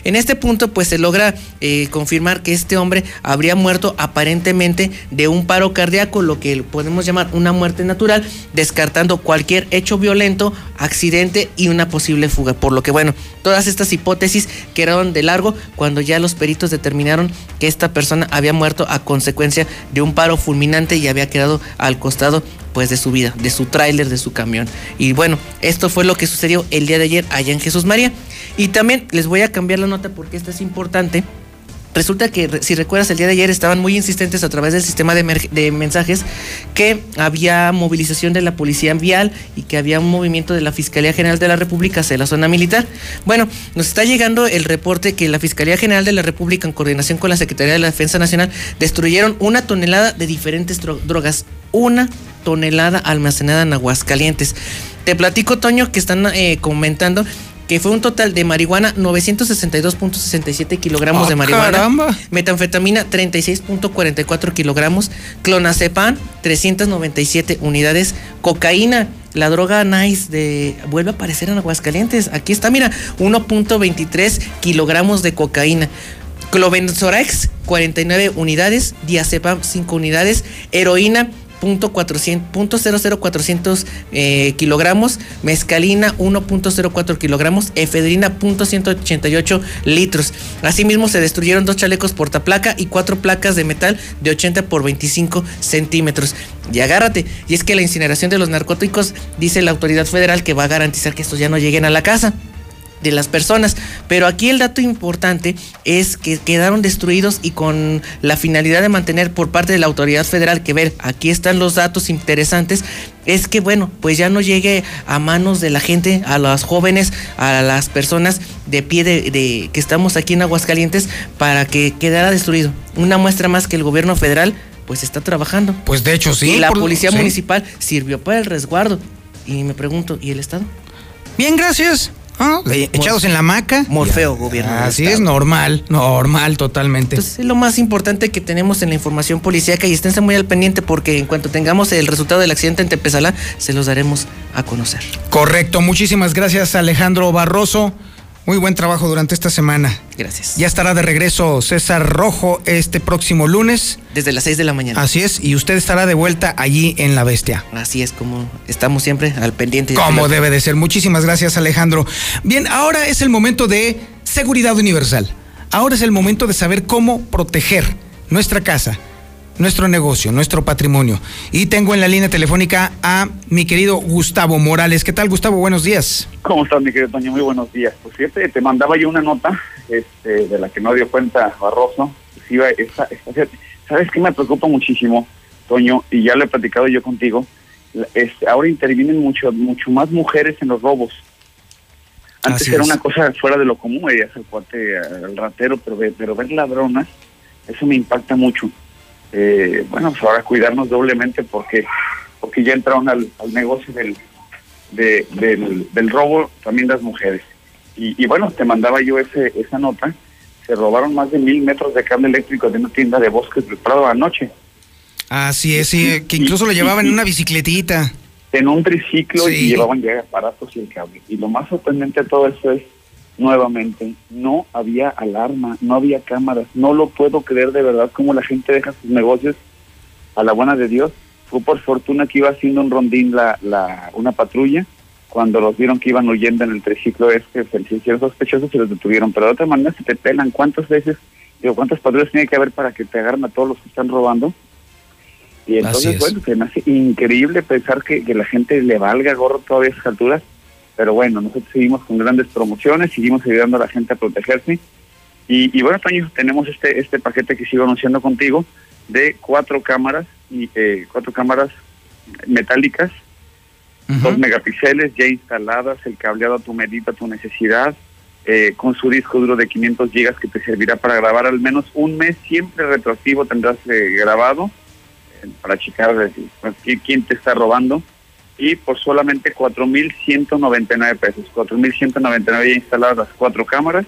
En este punto, pues se logra eh, confirmar que este hombre habría muerto aparentemente de un paro cardíaco, lo que podemos llamar una muerte natural, descartando cualquier hecho violento, accidente y una posible fuga. Por lo que, bueno, todas estas hipótesis quedaron de largo cuando ya los peritos determinaron que esta persona había muerto a consecuencia de un paro fulminante y había quedado al costado pues de su vida, de su tráiler, de su camión. Y bueno, esto fue lo que sucedió el día de ayer allá en Jesús María. Y también les voy a cambiar la nota porque esta es importante. Resulta que, si recuerdas, el día de ayer estaban muy insistentes a través del sistema de, de, mensajes que había movilización de la policía vial y que había un movimiento de la Fiscalía General de la República hacia la zona militar. Bueno, nos está llegando el reporte que la Fiscalía General de la República, en coordinación con la Secretaría de la Defensa Nacional, destruyeron una tonelada de diferentes drogas. Una tonelada almacenada en Aguascalientes. Te platico, Toño, que están eh, comentando que fue un total de marihuana 962.67 kilogramos de ah, marihuana, caramba. metanfetamina 36.44 kilogramos, clonazepam 397 unidades, cocaína, la droga Nice de vuelve a aparecer en Aguascalientes. Aquí está, mira, 1.23 kilogramos de cocaína. Clobenzorax 49 unidades, diazepam 5 unidades, heroína .00400 eh, kilogramos, mezcalina 1.04 kilogramos, efedrina .188 litros. Asimismo se destruyeron dos chalecos portaplaca y cuatro placas de metal de 80 por 25 centímetros. Y agárrate, y es que la incineración de los narcóticos dice la autoridad federal que va a garantizar que estos ya no lleguen a la casa de las personas. Pero aquí el dato importante es que quedaron destruidos y con la finalidad de mantener por parte de la autoridad federal que ver, aquí están los datos interesantes, es que bueno, pues ya no llegue a manos de la gente, a los jóvenes, a las personas de pie de, que estamos aquí en Aguascalientes para que quedara destruido. Una muestra más que el gobierno federal pues está trabajando. Pues de hecho sí. Y la policía municipal sirvió para el resguardo. Y me pregunto, ¿y el Estado? Bien, gracias. Ah, echados en la maca. Morfeo, gobierno. Así es, normal, normal, totalmente. Pues es lo más importante que tenemos en la información policíaca y esténse muy al pendiente porque en cuanto tengamos el resultado del accidente en Tepezalá, se los daremos a conocer. Correcto, muchísimas gracias Alejandro Barroso. Muy buen trabajo durante esta semana. Gracias. Ya estará de regreso César Rojo este próximo lunes. Desde las 6 de la mañana. Así es, y usted estará de vuelta allí en La Bestia. Así es, como estamos siempre al pendiente. Como debe de ser. Muchísimas gracias, Alejandro. Bien, ahora es el momento de seguridad universal. Ahora es el momento de saber cómo proteger nuestra casa nuestro negocio, nuestro patrimonio. Y tengo en la línea telefónica a mi querido Gustavo Morales. ¿Qué tal, Gustavo? Buenos días. ¿Cómo estás, mi querido Toño? Muy buenos días. Pues fíjate, te mandaba yo una nota este, de la que no dio cuenta Barroso. Pues iba esta, ¿Sabes qué me preocupa muchísimo, Toño? Y ya lo he platicado yo contigo. Este, ahora intervienen mucho, mucho más mujeres en los robos. Antes era una cosa fuera de lo común, veías el cuate, el ratero, pero, pero ver ladronas, eso me impacta mucho eh, bueno, pues ahora cuidarnos doblemente porque porque ya entraron al, negocio del, del, robo también las mujeres. Y, bueno, te mandaba yo ese, esa nota, se robaron más de mil metros de cable eléctrico de una tienda de bosques del Prado anoche. Así es, sí, que incluso lo llevaban en una bicicletita. en un triciclo y llevaban ya aparatos y el cable. Y lo más sorprendente de todo eso es, nuevamente, no había alarma, no había cámaras. No lo puedo creer de verdad cómo la gente deja sus negocios a la buena de Dios. Fue por fortuna que iba haciendo un rondín la, la una patrulla cuando los vieron que iban huyendo en el triciclo este, se hicieron sospechosos y los detuvieron. Pero de otra manera se te pelan. ¿Cuántas veces, digo, cuántas patrullas tiene que haber para que te agarren a todos los que están robando? Y entonces, bueno, se me hace increíble pensar que, que la gente le valga gorro todavía a esas alturas. Pero bueno, nosotros seguimos con grandes promociones, seguimos ayudando a la gente a protegerse. Y, y bueno, Toño, tenemos este este paquete que sigo anunciando contigo de cuatro cámaras y eh, cuatro cámaras metálicas, dos megapíxeles ya instaladas, el cableado a tu medida, a tu necesidad, eh, con su disco duro de 500 gigas que te servirá para grabar al menos un mes, siempre retroactivo tendrás eh, grabado eh, para checar pues, quién te está robando y por solamente 4.199 pesos, 4.199 ya instaladas las cuatro cámaras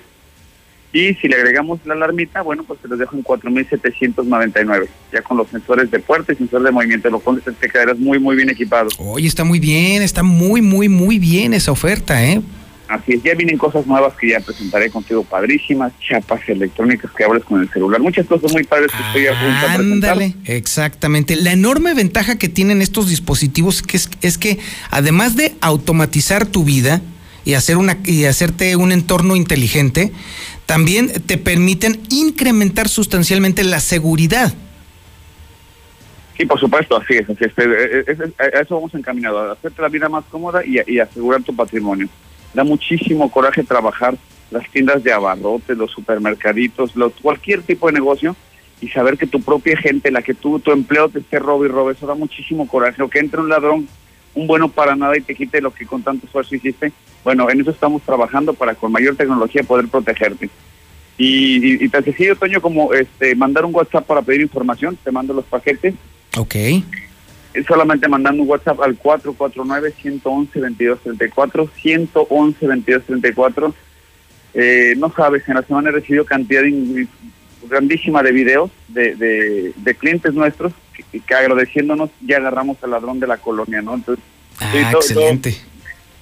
y si le agregamos la alarmita, bueno, pues te los dejo en 4.799. Ya con los sensores de puerta y sensor de movimiento, lo pones, te quedarás muy, muy bien equipado. Oye, está muy bien, está muy, muy, muy bien esa oferta, ¿eh? Así es, ya vienen cosas nuevas que ya presentaré contigo, padrísimas, chapas electrónicas que hables con el celular, muchas cosas muy padres que estoy a punto presentar. Ándale, exactamente. La enorme ventaja que tienen estos dispositivos que es, es que además de automatizar tu vida y hacer una y hacerte un entorno inteligente, también te permiten incrementar sustancialmente la seguridad. Sí, por supuesto, así es, así es. Eh, eh, A eso vamos encaminados, a hacerte la vida más cómoda y, y asegurar tu patrimonio. Da muchísimo coraje trabajar las tiendas de abarrotes, los supermercaditos, los, cualquier tipo de negocio y saber que tu propia gente, la que tú, tu empleo te esté robo y robo, eso da muchísimo coraje. O que entre un ladrón, un bueno para nada y te quite lo que con tanto esfuerzo hiciste. Bueno, en eso estamos trabajando para con mayor tecnología poder protegerte. Y, y, y tan sencillo, Toño, como este, mandar un WhatsApp para pedir información, te mando los paquetes. Ok. Solamente mandando un WhatsApp al 449-111-2234, 111-2234. Eh, no sabes, en la semana he recibido cantidad grandísima de videos de, de, de clientes nuestros que, que agradeciéndonos ya agarramos al ladrón de la colonia, ¿no? Entonces, Ah, todo- excelente.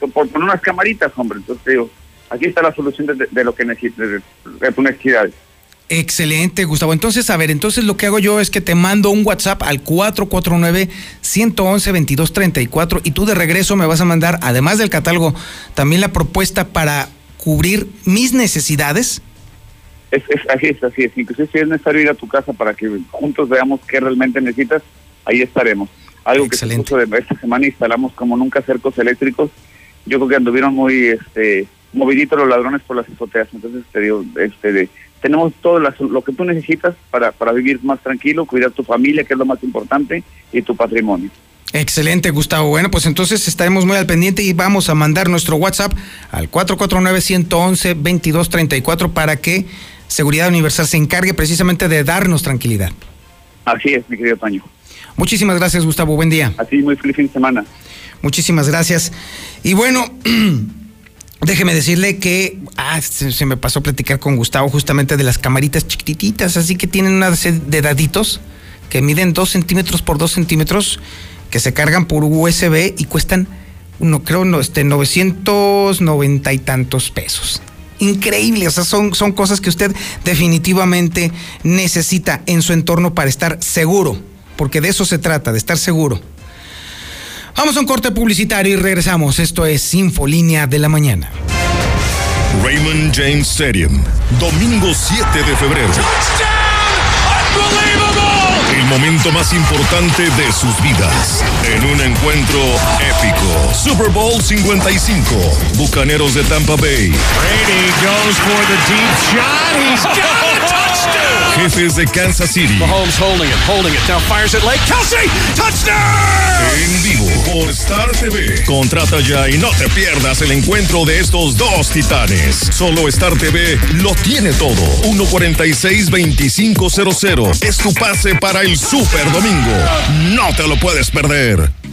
todo- por poner unas camaritas, hombre. Entonces, digo, aquí está la solución de, de- lo que necesites, de, de tus necesidades. Excelente, Gustavo. Entonces, a ver, entonces lo que hago yo es que te mando un WhatsApp al 449-111-2234 y tú de regreso me vas a mandar, además del catálogo, también la propuesta para cubrir mis necesidades. Es, es, así es, así es. Inclusive si es necesario ir a tu casa para que juntos veamos qué realmente necesitas, ahí estaremos. Algo que se puso de esta semana instalamos como nunca cercos eléctricos. Yo creo que anduvieron muy este moviditos los ladrones por las azoteas. Entonces te digo, este de, tenemos todo lo que tú necesitas para, para vivir más tranquilo, cuidar tu familia, que es lo más importante, y tu patrimonio. Excelente, Gustavo. Bueno, pues entonces estaremos muy al pendiente y vamos a mandar nuestro WhatsApp al 449-111-2234 para que Seguridad Universal se encargue precisamente de darnos tranquilidad. Así es, mi querido Toño. Muchísimas gracias, Gustavo. Buen día. A ti, muy feliz fin de semana. Muchísimas gracias. Y bueno, déjeme decirle que ah, se, se me pasó a platicar con Gustavo justamente de las camaritas chiquititas, así que tienen una de daditos que miden 2 centímetros por 2 centímetros, que se cargan por USB y cuestan, no creo, no, este, 990 y tantos pesos. Increíble, o sea, son, son cosas que usted definitivamente necesita en su entorno para estar seguro, porque de eso se trata, de estar seguro. Vamos a un corte publicitario y regresamos. Esto es Infolínea de la Mañana. Raymond James Stadium, domingo 7 de febrero. El momento más importante de sus vidas. En un encuentro épico. Super Bowl 55. Bucaneros de Tampa Bay. Brady goes for the deep shot. He's got touchdown. Jefes de Kansas City. Mahomes holding it, holding it. Now fires it late. Kelsey, touchdown. En vivo por Star TV. Contrata ya y no te pierdas el encuentro de estos dos titanes. Solo Star TV lo tiene todo. 146-2500. Es tu pase para el Super Domingo. No te lo puedes perder.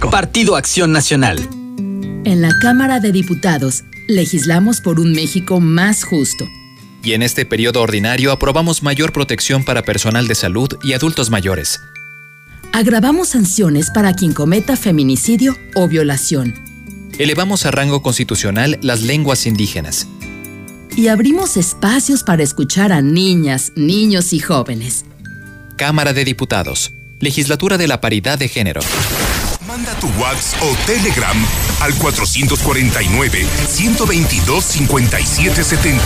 Partido Acción Nacional. En la Cámara de Diputados, legislamos por un México más justo. Y en este periodo ordinario aprobamos mayor protección para personal de salud y adultos mayores. Agravamos sanciones para quien cometa feminicidio o violación. Elevamos a rango constitucional las lenguas indígenas. Y abrimos espacios para escuchar a niñas, niños y jóvenes. Cámara de Diputados. Legislatura de la Paridad de Género. Manda tu WhatsApp o Telegram al 449-122-5770.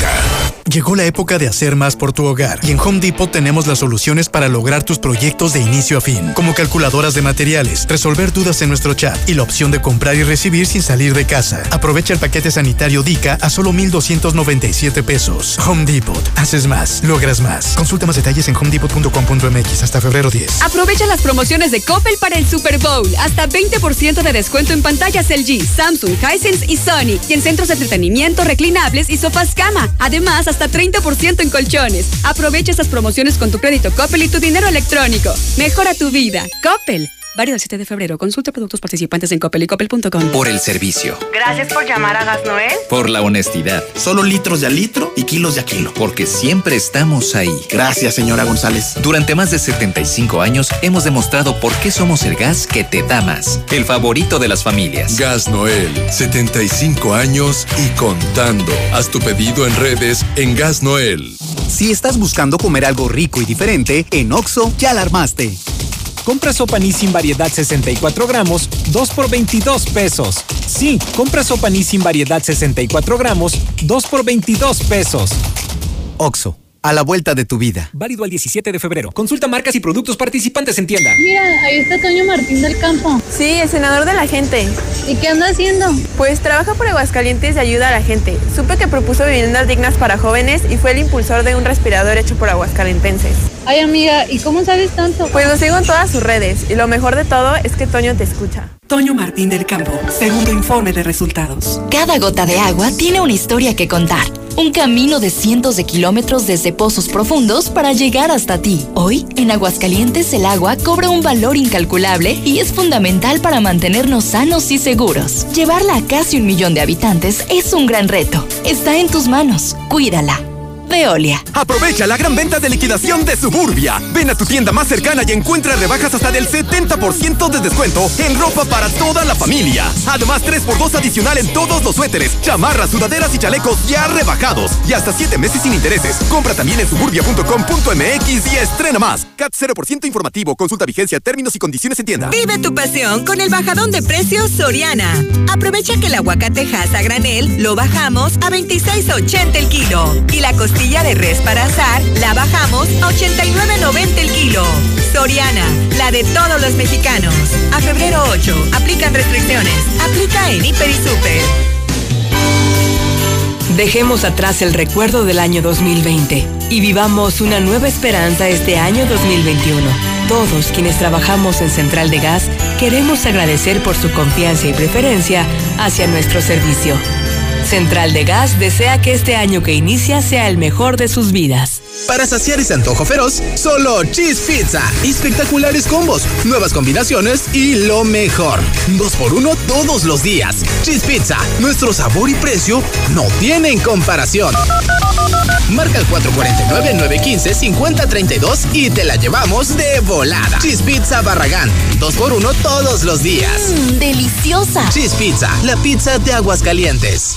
Llegó la época de hacer más por tu hogar y en Home Depot tenemos las soluciones para lograr tus proyectos de inicio a fin, como calculadoras de materiales, resolver dudas en nuestro chat y la opción de comprar y recibir sin salir de casa. Aprovecha el paquete sanitario DICA a solo 1,297 pesos. Home Depot. Haces más, logras más. Consulta más detalles en homedepot.com.mx hasta febrero 10. Aprovecha las promociones de Coppel para el Super Bowl. Hasta 20% de descuento en pantallas LG, Samsung, Hisense y Sony. Y en centros de entretenimiento, reclinables y sofás cama. Además, hasta 30% en colchones. Aprovecha estas promociones con tu crédito Coppel y tu dinero electrónico. Mejora tu vida. Coppel. Válido el 7 de febrero. Consulta productos participantes en coppel y coppel.com. Por el servicio. Gracias por llamar a Gas Noel. Por la honestidad. Solo litros de a litro y kilos de a kilo. Porque siempre estamos ahí. Gracias, señora González. Durante más de 75 años hemos demostrado por qué somos el gas que te da más. El favorito de las familias. Gas Noel. 75 años y contando. Haz tu pedido en redes en Gas Noel. Si estás buscando comer algo rico y diferente, en Oxo ya la armaste. Compra sopa Nissin variedad 64 gramos, 2 por 22 pesos. Sí, compra sopa Nissin variedad 64 gramos, 2 por 22 pesos. Oxo, a la vuelta de tu vida. Válido al 17 de febrero. Consulta marcas y productos participantes en tienda. Mira, ahí está Toño Martín del Campo. Sí, el senador de la gente. ¿Y qué anda haciendo? Pues trabaja por Aguascalientes y ayuda a la gente. Supe que propuso viviendas dignas para jóvenes y fue el impulsor de un respirador hecho por aguascalentenses. Ay, amiga, ¿y cómo sabes tanto? Pues lo sigo en todas sus redes y lo mejor de todo es que Toño te escucha. Toño Martín del Campo, segundo informe de resultados. Cada gota de agua tiene una historia que contar. Un camino de cientos de kilómetros desde pozos profundos para llegar hasta ti. Hoy, en Aguascalientes, el agua cobra un valor incalculable y es fundamental para mantenernos sanos y seguros. Llevarla a casi un millón de habitantes es un gran reto. Está en tus manos. Cuídala. Veolia. Aprovecha la gran venta de liquidación de Suburbia. Ven a tu tienda más cercana y encuentra rebajas hasta del 70% de descuento en ropa para toda la familia. Además, 3x2 adicional en todos los suéteres, chamarras, sudaderas y chalecos ya rebajados. Y hasta 7 meses sin intereses. Compra también en suburbia.com.mx y estrena más. CAT 0% informativo. Consulta vigencia, términos y condiciones en tienda. Vive tu pasión con el bajadón de precios Soriana. Aprovecha que el aguacate a granel lo bajamos a 26.80 el kilo. Y la costilla de res para azar la bajamos a 89.90 el kilo. Soriana, la de todos los mexicanos. A febrero 8, aplican restricciones. Aplica en Hiper y Super. Dejemos atrás el recuerdo del año 2020 y vivamos una nueva esperanza este año 2021. Todos quienes trabajamos en Central de Gas queremos agradecer por su confianza y preferencia hacia nuestro servicio. Central de Gas desea que este año que inicia sea el mejor de sus vidas. Para saciar ese antojo feroz, solo Cheese Pizza. Espectaculares combos, nuevas combinaciones y lo mejor. Dos por uno todos los días. Cheese Pizza, nuestro sabor y precio no tienen comparación. Marca el 449-915-5032 y te la llevamos de volada. Cheese Pizza Barragán. Dos por uno todos los días. Mmm, deliciosa. Cheese Pizza, la pizza de aguas calientes.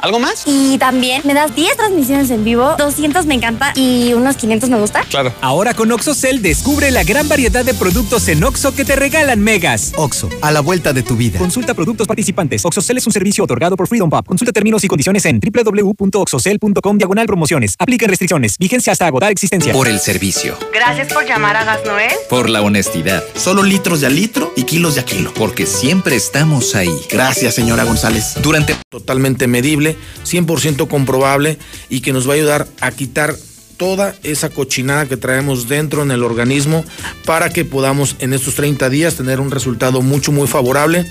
¿Algo más? Y también me das 10 transmisiones en vivo, 200 me encanta y unos 500 me gusta. Claro. Ahora con OxoCell descubre la gran variedad de productos en Oxo que te regalan megas. Oxo, a la vuelta de tu vida. Consulta productos participantes. OxoCell es un servicio otorgado por Freedom Pop. Consulta términos y condiciones en www.oxocell.com diagonal promociones. Aplica restricciones. Vigencia hasta agotar existencia. Por el servicio. Gracias por llamar a Gas Noel. Por la honestidad. Solo litros de a litro y kilos de a kilo. Porque siempre estamos ahí. Gracias, señora González. Durante totalmente medible 100% comprobable y que nos va a ayudar a quitar toda esa cochinada que traemos dentro en el organismo para que podamos en estos 30 días tener un resultado mucho muy favorable.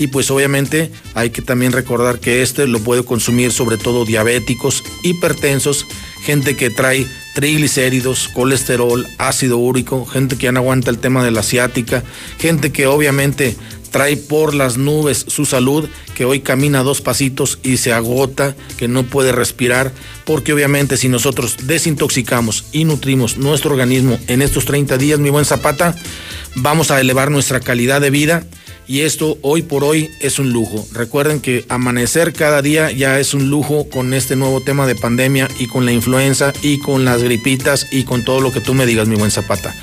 Y pues obviamente hay que también recordar que este lo puede consumir sobre todo diabéticos, hipertensos, gente que trae triglicéridos, colesterol, ácido úrico, gente que ya no aguanta el tema de la asiática, gente que obviamente trae por las nubes su salud, que hoy camina dos pasitos y se agota, que no puede respirar, porque obviamente si nosotros desintoxicamos y nutrimos nuestro organismo en estos 30 días, mi buen Zapata, vamos a elevar nuestra calidad de vida y esto hoy por hoy es un lujo. Recuerden que amanecer cada día ya es un lujo con este nuevo tema de pandemia y con la influenza y con las gripitas y con todo lo que tú me digas, mi buen Zapata.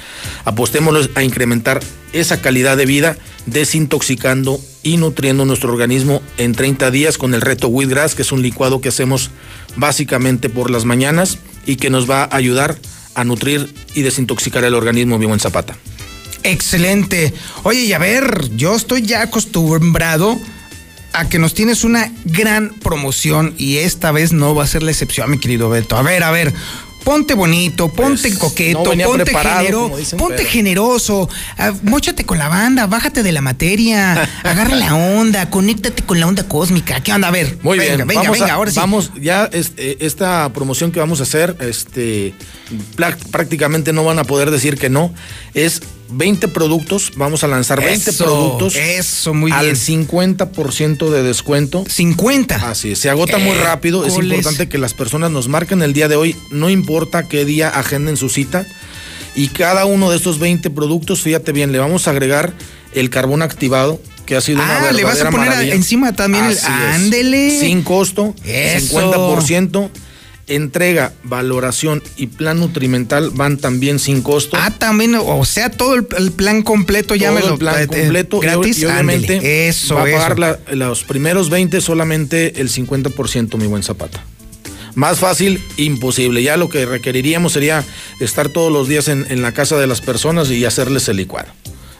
Apostémoslo a incrementar esa calidad de vida desintoxicando y nutriendo nuestro organismo en 30 días con el reto Wheatgrass, que es un licuado que hacemos básicamente por las mañanas y que nos va a ayudar a nutrir y desintoxicar el organismo, mi buen Zapata. Excelente. Oye, y a ver, yo estoy ya acostumbrado a que nos tienes una gran promoción y esta vez no va a ser la excepción, mi querido Beto. A ver, a ver, ponte bonito, ponte pues, coqueto, ponte, genero, ponte generoso, uh, móchate con la banda, bájate de la materia, agarra la onda, conéctate con la onda cósmica. ¿Qué onda? A ver, muy venga, bien, venga, vamos venga, a, ahora sí. Vamos, ya este, esta promoción que vamos a hacer, este, prácticamente no van a poder decir que no. Es 20 productos, vamos a lanzar 20 eso, productos. Eso, muy al bien. 50% de descuento. 50. Así es, se agota muy rápido. Es importante que las personas nos marquen el día de hoy, no importa qué día agenden su cita. Y cada uno de estos 20 productos, fíjate bien, le vamos a agregar el carbón activado, que ha sido una Ah, le vas a verdadera poner a- encima también el- Así ándele. Sin costo, Eso. 50%. Entrega, valoración y plan nutrimental van también sin costo. Ah, también, o sea, todo el, el plan completo ya me lo el plan eh, completo gratis. y, obviamente eso, va a pagar la- los primeros 20 solamente el 50% mi buen Zapata. Más fácil, imposible. Ya lo que requeriríamos sería estar todos los días en, en la casa de las personas y hacerles el licuado.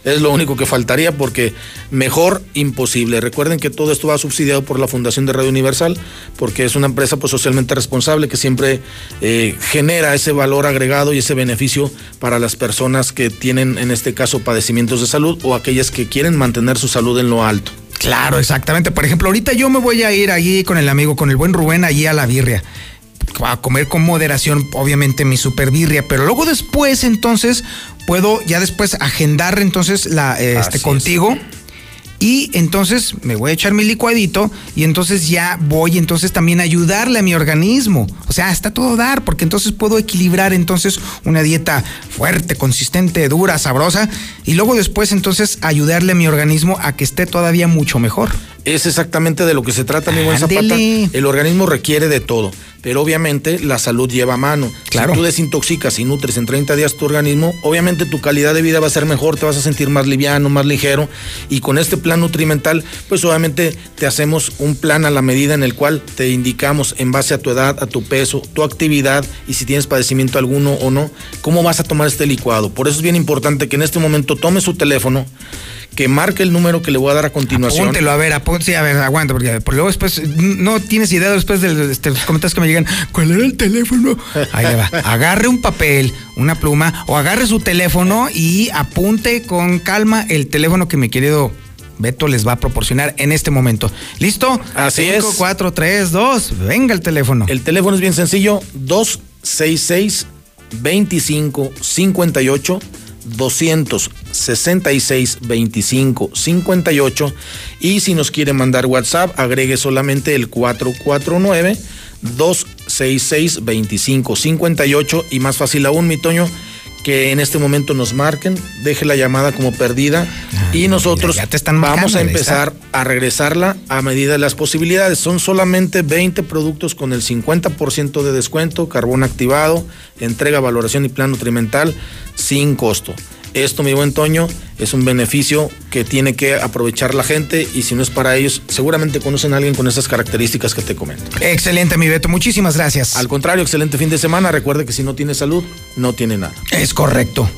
Es lo único que faltaría porque mejor imposible. Recuerden que todo esto va subsidiado por la Fundación de Radio Universal porque es una empresa pues, socialmente responsable que siempre eh, genera ese valor agregado y ese beneficio para las personas que tienen en este caso padecimientos de salud o aquellas que quieren mantener su salud en lo alto. Claro, exactamente. Por ejemplo, ahorita yo me voy a ir allí con el amigo, con el buen Rubén, allí a la birria. A comer con moderación, obviamente, mi super birria. Pero luego después, entonces, puedo ya después agendar entonces la este Así es. contigo. Y entonces me voy a echar mi licuadito y entonces ya voy entonces también a ayudarle a mi organismo. O sea, está todo dar, porque entonces puedo equilibrar entonces una dieta fuerte, consistente, dura, sabrosa, y luego después entonces ayudarle a mi organismo a que esté todavía mucho mejor. Es exactamente de lo que se trata, mi buen Zapata. El organismo requiere de todo, pero obviamente la salud lleva a mano. Claro. Si tú desintoxicas y nutres en 30 días tu organismo, obviamente tu calidad de vida va a ser mejor, te vas a sentir más liviano, más ligero. Y con este plan nutrimental, pues obviamente te hacemos un plan a la medida en el cual te indicamos en base a tu edad, a tu peso, tu actividad y si tienes padecimiento alguno o no, cómo vas a tomar este licuado. Por eso es bien importante que en este momento tome su teléfono, que marque el número que le voy a dar a continuación. Apúntelo, a ver, apúntelo, sí, a ver, aguanta, porque, porque luego después no tienes idea después de los, este, los comentarios que me llegan. ¿Cuál era el teléfono? Ahí le va. Agarre un papel, una pluma, o agarre su teléfono y apunte con calma el teléfono que mi querido Beto les va a proporcionar en este momento. ¿Listo? Así Cinco, es. cuatro, tres, dos. Venga el teléfono. El teléfono es bien sencillo, 266 25 58 266 25 58 y si nos quiere mandar WhatsApp agregue solamente el 449 266 25 58 y más fácil aún mi Toño que en este momento nos marquen, deje la llamada como perdida y nosotros Ah, ya te están vamos a empezar a regresarla a medida de las posibilidades. Son solamente 20 productos con el 50% de descuento, carbón activado, entrega, valoración y plan nutrimental sin costo. Esto, mi buen Toño, es un beneficio que tiene que aprovechar la gente y si no es para ellos, seguramente conocen a alguien con esas características que te comento. Excelente, mi Beto. Muchísimas gracias. Al contrario, excelente fin de semana. Recuerde que si no tiene salud, no tiene nada. Es correcto.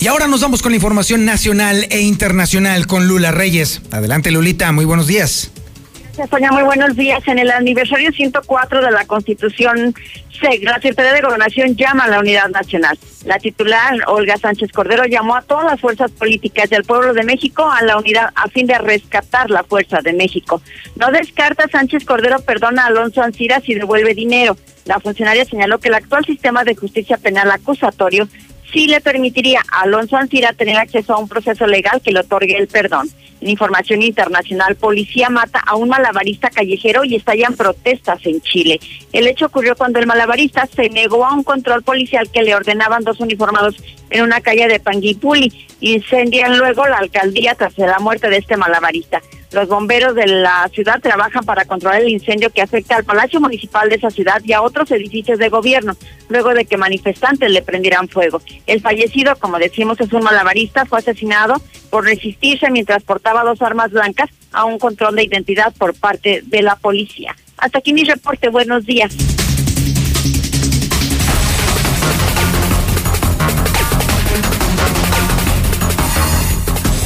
Y ahora nos vamos con la información nacional e internacional con Lula Reyes. Adelante, Lulita. Muy buenos días. Sonia, muy buenos días. En el aniversario 104 de la Constitución, SEC, la Secretaría de Gobernación llama a la unidad nacional. La titular, Olga Sánchez Cordero, llamó a todas las fuerzas políticas del pueblo de México a la unidad a fin de rescatar la fuerza de México. No descarta Sánchez Cordero perdona a Alonso Ancira si devuelve dinero. La funcionaria señaló que el actual sistema de justicia penal acusatorio sí le permitiría a Alonso Ancira tener acceso a un proceso legal que le otorgue el perdón. Información internacional, policía mata a un malabarista callejero y estallan protestas en Chile. El hecho ocurrió cuando el malabarista se negó a un control policial que le ordenaban dos uniformados en una calle de Panguipuli. Incendian luego la alcaldía tras la muerte de este malabarista. Los bomberos de la ciudad trabajan para controlar el incendio que afecta al Palacio Municipal de esa ciudad y a otros edificios de gobierno, luego de que manifestantes le prendieran fuego. El fallecido, como decimos, es un malabarista, fue asesinado por resistirse mientras portaba dos armas blancas a un control de identidad por parte de la policía. Hasta aquí mi reporte. Buenos días.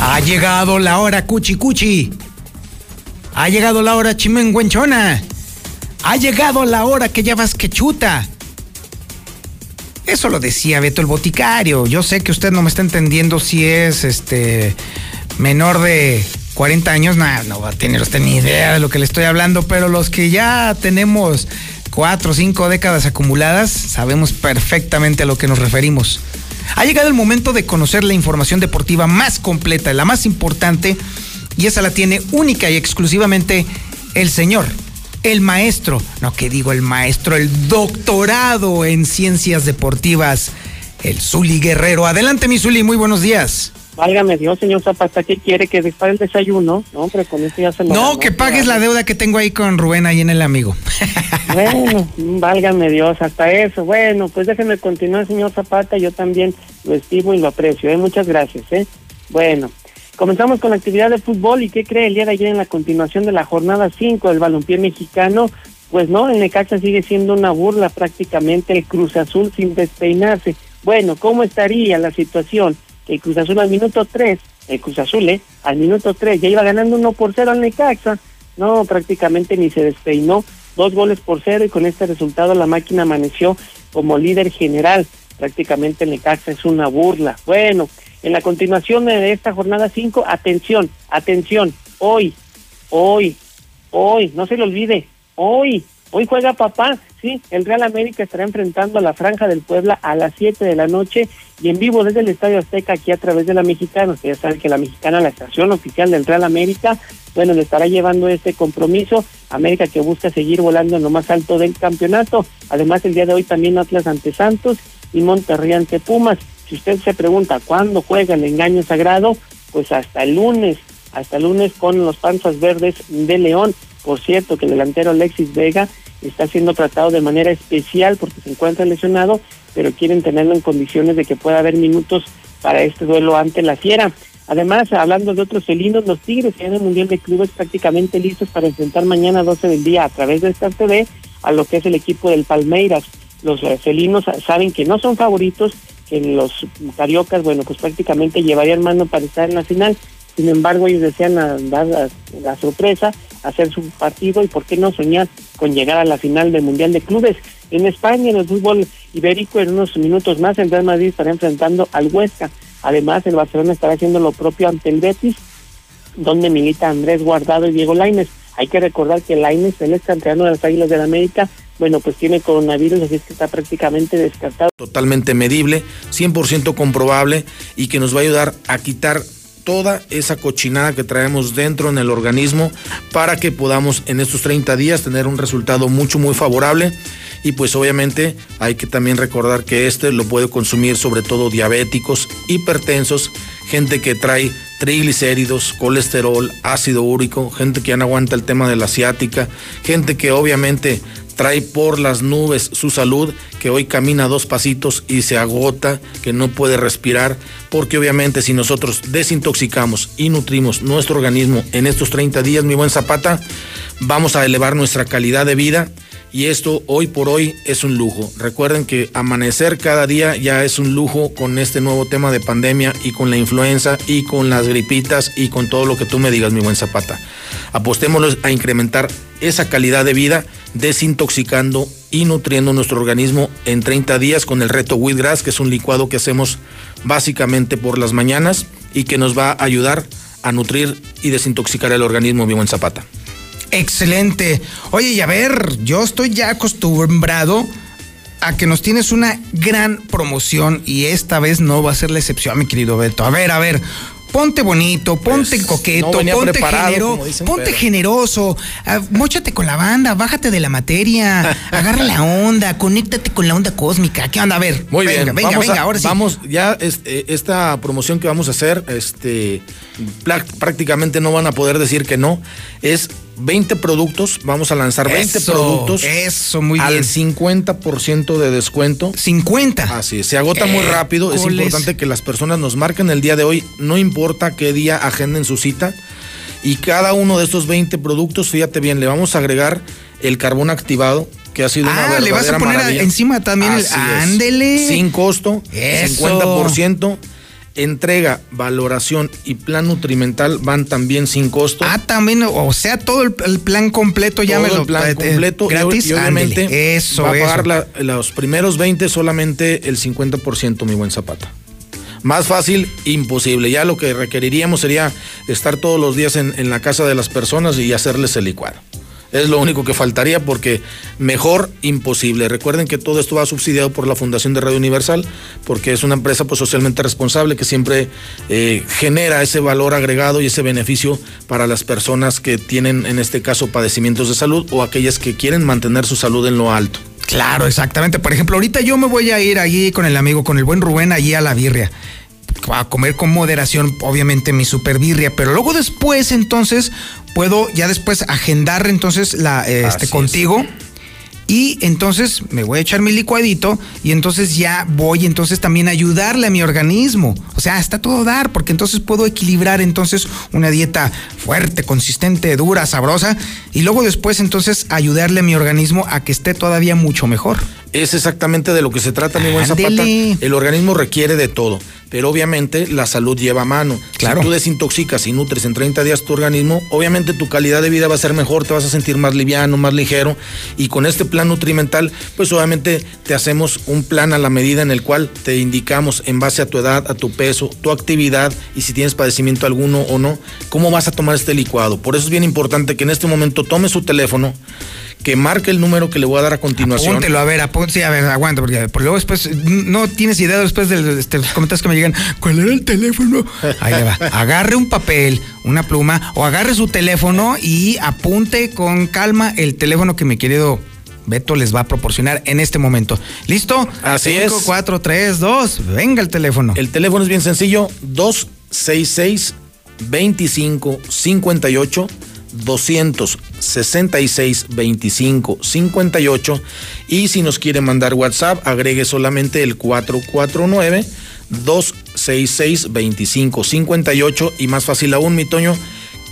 Ha llegado la hora cuchi cuchi. Ha llegado la hora chimenguenchona. Ha llegado la hora que ya vas que chuta. Eso lo decía Beto el boticario. Yo sé que usted no me está entendiendo si es este menor de 40 años. No, va a tener usted ni idea de lo que le estoy hablando, pero los que ya tenemos cuatro o cinco décadas acumuladas, sabemos perfectamente a lo que nos referimos. Ha llegado el momento de conocer la información deportiva más completa, la más importante, y esa la tiene única y exclusivamente el señor, el maestro, no que digo el maestro, el doctorado en ciencias deportivas, el Zuli Guerrero. Adelante, mi Zuli, muy buenos días. Válgame Dios, señor Zapata, ¿qué quiere? ¿Que dispare el desayuno? No, hombre, con esto ya se lo No, ganó, que pagues la deuda que tengo ahí con Rubén ahí en el amigo. Bueno, válgame Dios, hasta eso. Bueno, pues déjeme continuar, señor Zapata. Yo también lo estimo y lo aprecio. ¿eh? Muchas gracias. ¿eh? Bueno, comenzamos con la actividad de fútbol. ¿Y qué cree el día de ayer en la continuación de la jornada 5 del balompié mexicano? Pues no, el Necaxa sigue siendo una burla prácticamente el Cruz Azul sin despeinarse. Bueno, ¿cómo estaría la situación? El Cruz Azul al minuto 3, el Cruz Azul, ¿eh? Al minuto 3 ya iba ganando 1 por 0 al Necaxa. No, prácticamente ni se despeinó. Dos goles por cero y con este resultado la máquina amaneció como líder general. Prácticamente el Necaxa es una burla. Bueno, en la continuación de esta jornada 5, atención, atención, hoy, hoy, hoy, no se le olvide, hoy, hoy juega papá, sí, el Real América estará enfrentando a la Franja del Puebla a las 7 de la noche y en vivo desde el Estadio Azteca aquí a través de la Mexicana. Ustedes saben que la Mexicana, la estación oficial del Real América, bueno, le estará llevando este compromiso. América que busca seguir volando en lo más alto del campeonato. Además, el día de hoy también Atlas ante Santos y Monterrey ante Pumas. Si usted se pregunta cuándo juega el engaño sagrado, pues hasta el lunes, hasta el lunes con los panzas verdes de León. Por cierto, que el delantero Alexis Vega está siendo tratado de manera especial porque se encuentra lesionado, pero quieren tenerlo en condiciones de que pueda haber minutos para este duelo ante la Fiera. Además, hablando de otros felinos, los Tigres en el Mundial de Clubes prácticamente listos para enfrentar mañana a 12 del día a través de Star TV a lo que es el equipo del Palmeiras. Los felinos saben que no son favoritos, que los cariocas, bueno, pues prácticamente llevarían mano para estar en la final. Sin embargo, ellos desean dar la, la sorpresa, hacer su partido y por qué no soñar con llegar a la final del Mundial de Clubes. En España, en el fútbol ibérico, en unos minutos más, el Real Madrid estará enfrentando al Huesca. Además, el Barcelona estará haciendo lo propio ante el Betis, donde milita Andrés Guardado y Diego Lainez. Hay que recordar que Lainez, el ex campeón de las Águilas del América, bueno, pues tiene coronavirus, así es que está prácticamente descartado. totalmente medible, 100% comprobable y que nos va a ayudar a quitar toda esa cochinada que traemos dentro en el organismo para que podamos en estos 30 días tener un resultado mucho muy favorable y pues obviamente hay que también recordar que este lo puede consumir sobre todo diabéticos, hipertensos, gente que trae triglicéridos, colesterol, ácido úrico, gente que ya no aguanta el tema de la ciática, gente que obviamente trae por las nubes su salud, que hoy camina dos pasitos y se agota, que no puede respirar, porque obviamente si nosotros desintoxicamos y nutrimos nuestro organismo en estos 30 días, mi buen Zapata, vamos a elevar nuestra calidad de vida y esto hoy por hoy es un lujo. Recuerden que amanecer cada día ya es un lujo con este nuevo tema de pandemia y con la influenza y con las gripitas y con todo lo que tú me digas, mi buen Zapata. Apostémoslos a incrementar esa calidad de vida desintoxicando y nutriendo nuestro organismo en 30 días con el reto Wheatgrass, que es un licuado que hacemos básicamente por las mañanas y que nos va a ayudar a nutrir y desintoxicar el organismo, mi buen Zapata. Excelente. Oye, y a ver, yo estoy ya acostumbrado a que nos tienes una gran promoción y esta vez no va a ser la excepción, mi querido Beto. A ver, a ver. Ponte bonito, ponte coqueto, no venía ponte, genero- ponte generoso, ah, móchate con la banda, bájate de la materia, agarra la onda, conéctate con la onda cósmica. ¿Qué onda? A ver, Muy venga, bien, venga, vamos venga, a- ahora sí. Vamos, ya este, esta promoción que vamos a hacer, este, prácticamente no van a poder decir que no. Es 20 productos, vamos a lanzar 20 Eso, productos. eso, muy al bien. 50% de descuento. 50. Así es, se agota muy rápido. Es importante que las personas nos marquen el día de hoy, no importa qué día agenden su cita. Y cada uno de estos 20 productos, fíjate bien, le vamos a agregar el carbón activado, que ha sido una Ah, le vas a poner a- encima también el- Así ándele. Sin costo, Eso. 50%. Entrega, valoración y plan nutrimental van también sin costo. Ah, también, o sea, todo el, el plan completo ya Todo me lo el plan eh, completo gratis. y, obviamente eso, va a pagar la- los primeros 20 solamente el 50%, mi buen Zapata. Más fácil, imposible. Ya lo que requeriríamos sería estar todos los días en, en la casa de las personas y hacerles el licuado. Es lo único que faltaría porque mejor imposible. Recuerden que todo esto va subsidiado por la Fundación de Radio Universal porque es una empresa pues, socialmente responsable que siempre eh, genera ese valor agregado y ese beneficio para las personas que tienen en este caso padecimientos de salud o aquellas que quieren mantener su salud en lo alto. Claro, exactamente. Por ejemplo, ahorita yo me voy a ir allí con el amigo, con el buen Rubén, allí a la birria. a comer con moderación, obviamente mi super birria, pero luego después entonces puedo ya después agendar entonces la este contigo. Y entonces me voy a echar mi licuadito y entonces ya voy entonces también a ayudarle a mi organismo. O sea, está todo dar, porque entonces puedo equilibrar entonces una dieta fuerte, consistente, dura, sabrosa, y luego después entonces ayudarle a mi organismo a que esté todavía mucho mejor. Es exactamente de lo que se trata, mi buen Zapata. El organismo requiere de todo, pero obviamente la salud lleva a mano. Claro. Si tú desintoxicas y nutres en 30 días tu organismo, obviamente tu calidad de vida va a ser mejor, te vas a sentir más liviano, más ligero. Y con este plan nutrimental, pues obviamente te hacemos un plan a la medida en el cual te indicamos en base a tu edad, a tu peso, tu actividad y si tienes padecimiento alguno o no, cómo vas a tomar este licuado. Por eso es bien importante que en este momento tome su teléfono, que marque el número que le voy a dar a continuación. Apúntelo, a ver, apúntelo, sí, a ver, aguanta, porque, porque luego después no tienes idea después de este, los comentarios que me llegan, ¿cuál era el teléfono? Ahí le va. Agarre un papel, una pluma, o agarre su teléfono y apunte con calma el teléfono que mi querido Beto les va a proporcionar en este momento. ¿Listo? Así Cinco, es. 4, 3, 2, venga el teléfono. El teléfono es bien sencillo, 266 25 58 266 25 58 y si nos quiere mandar WhatsApp agregue solamente el 449 266 25 58 y más fácil aún mi Toño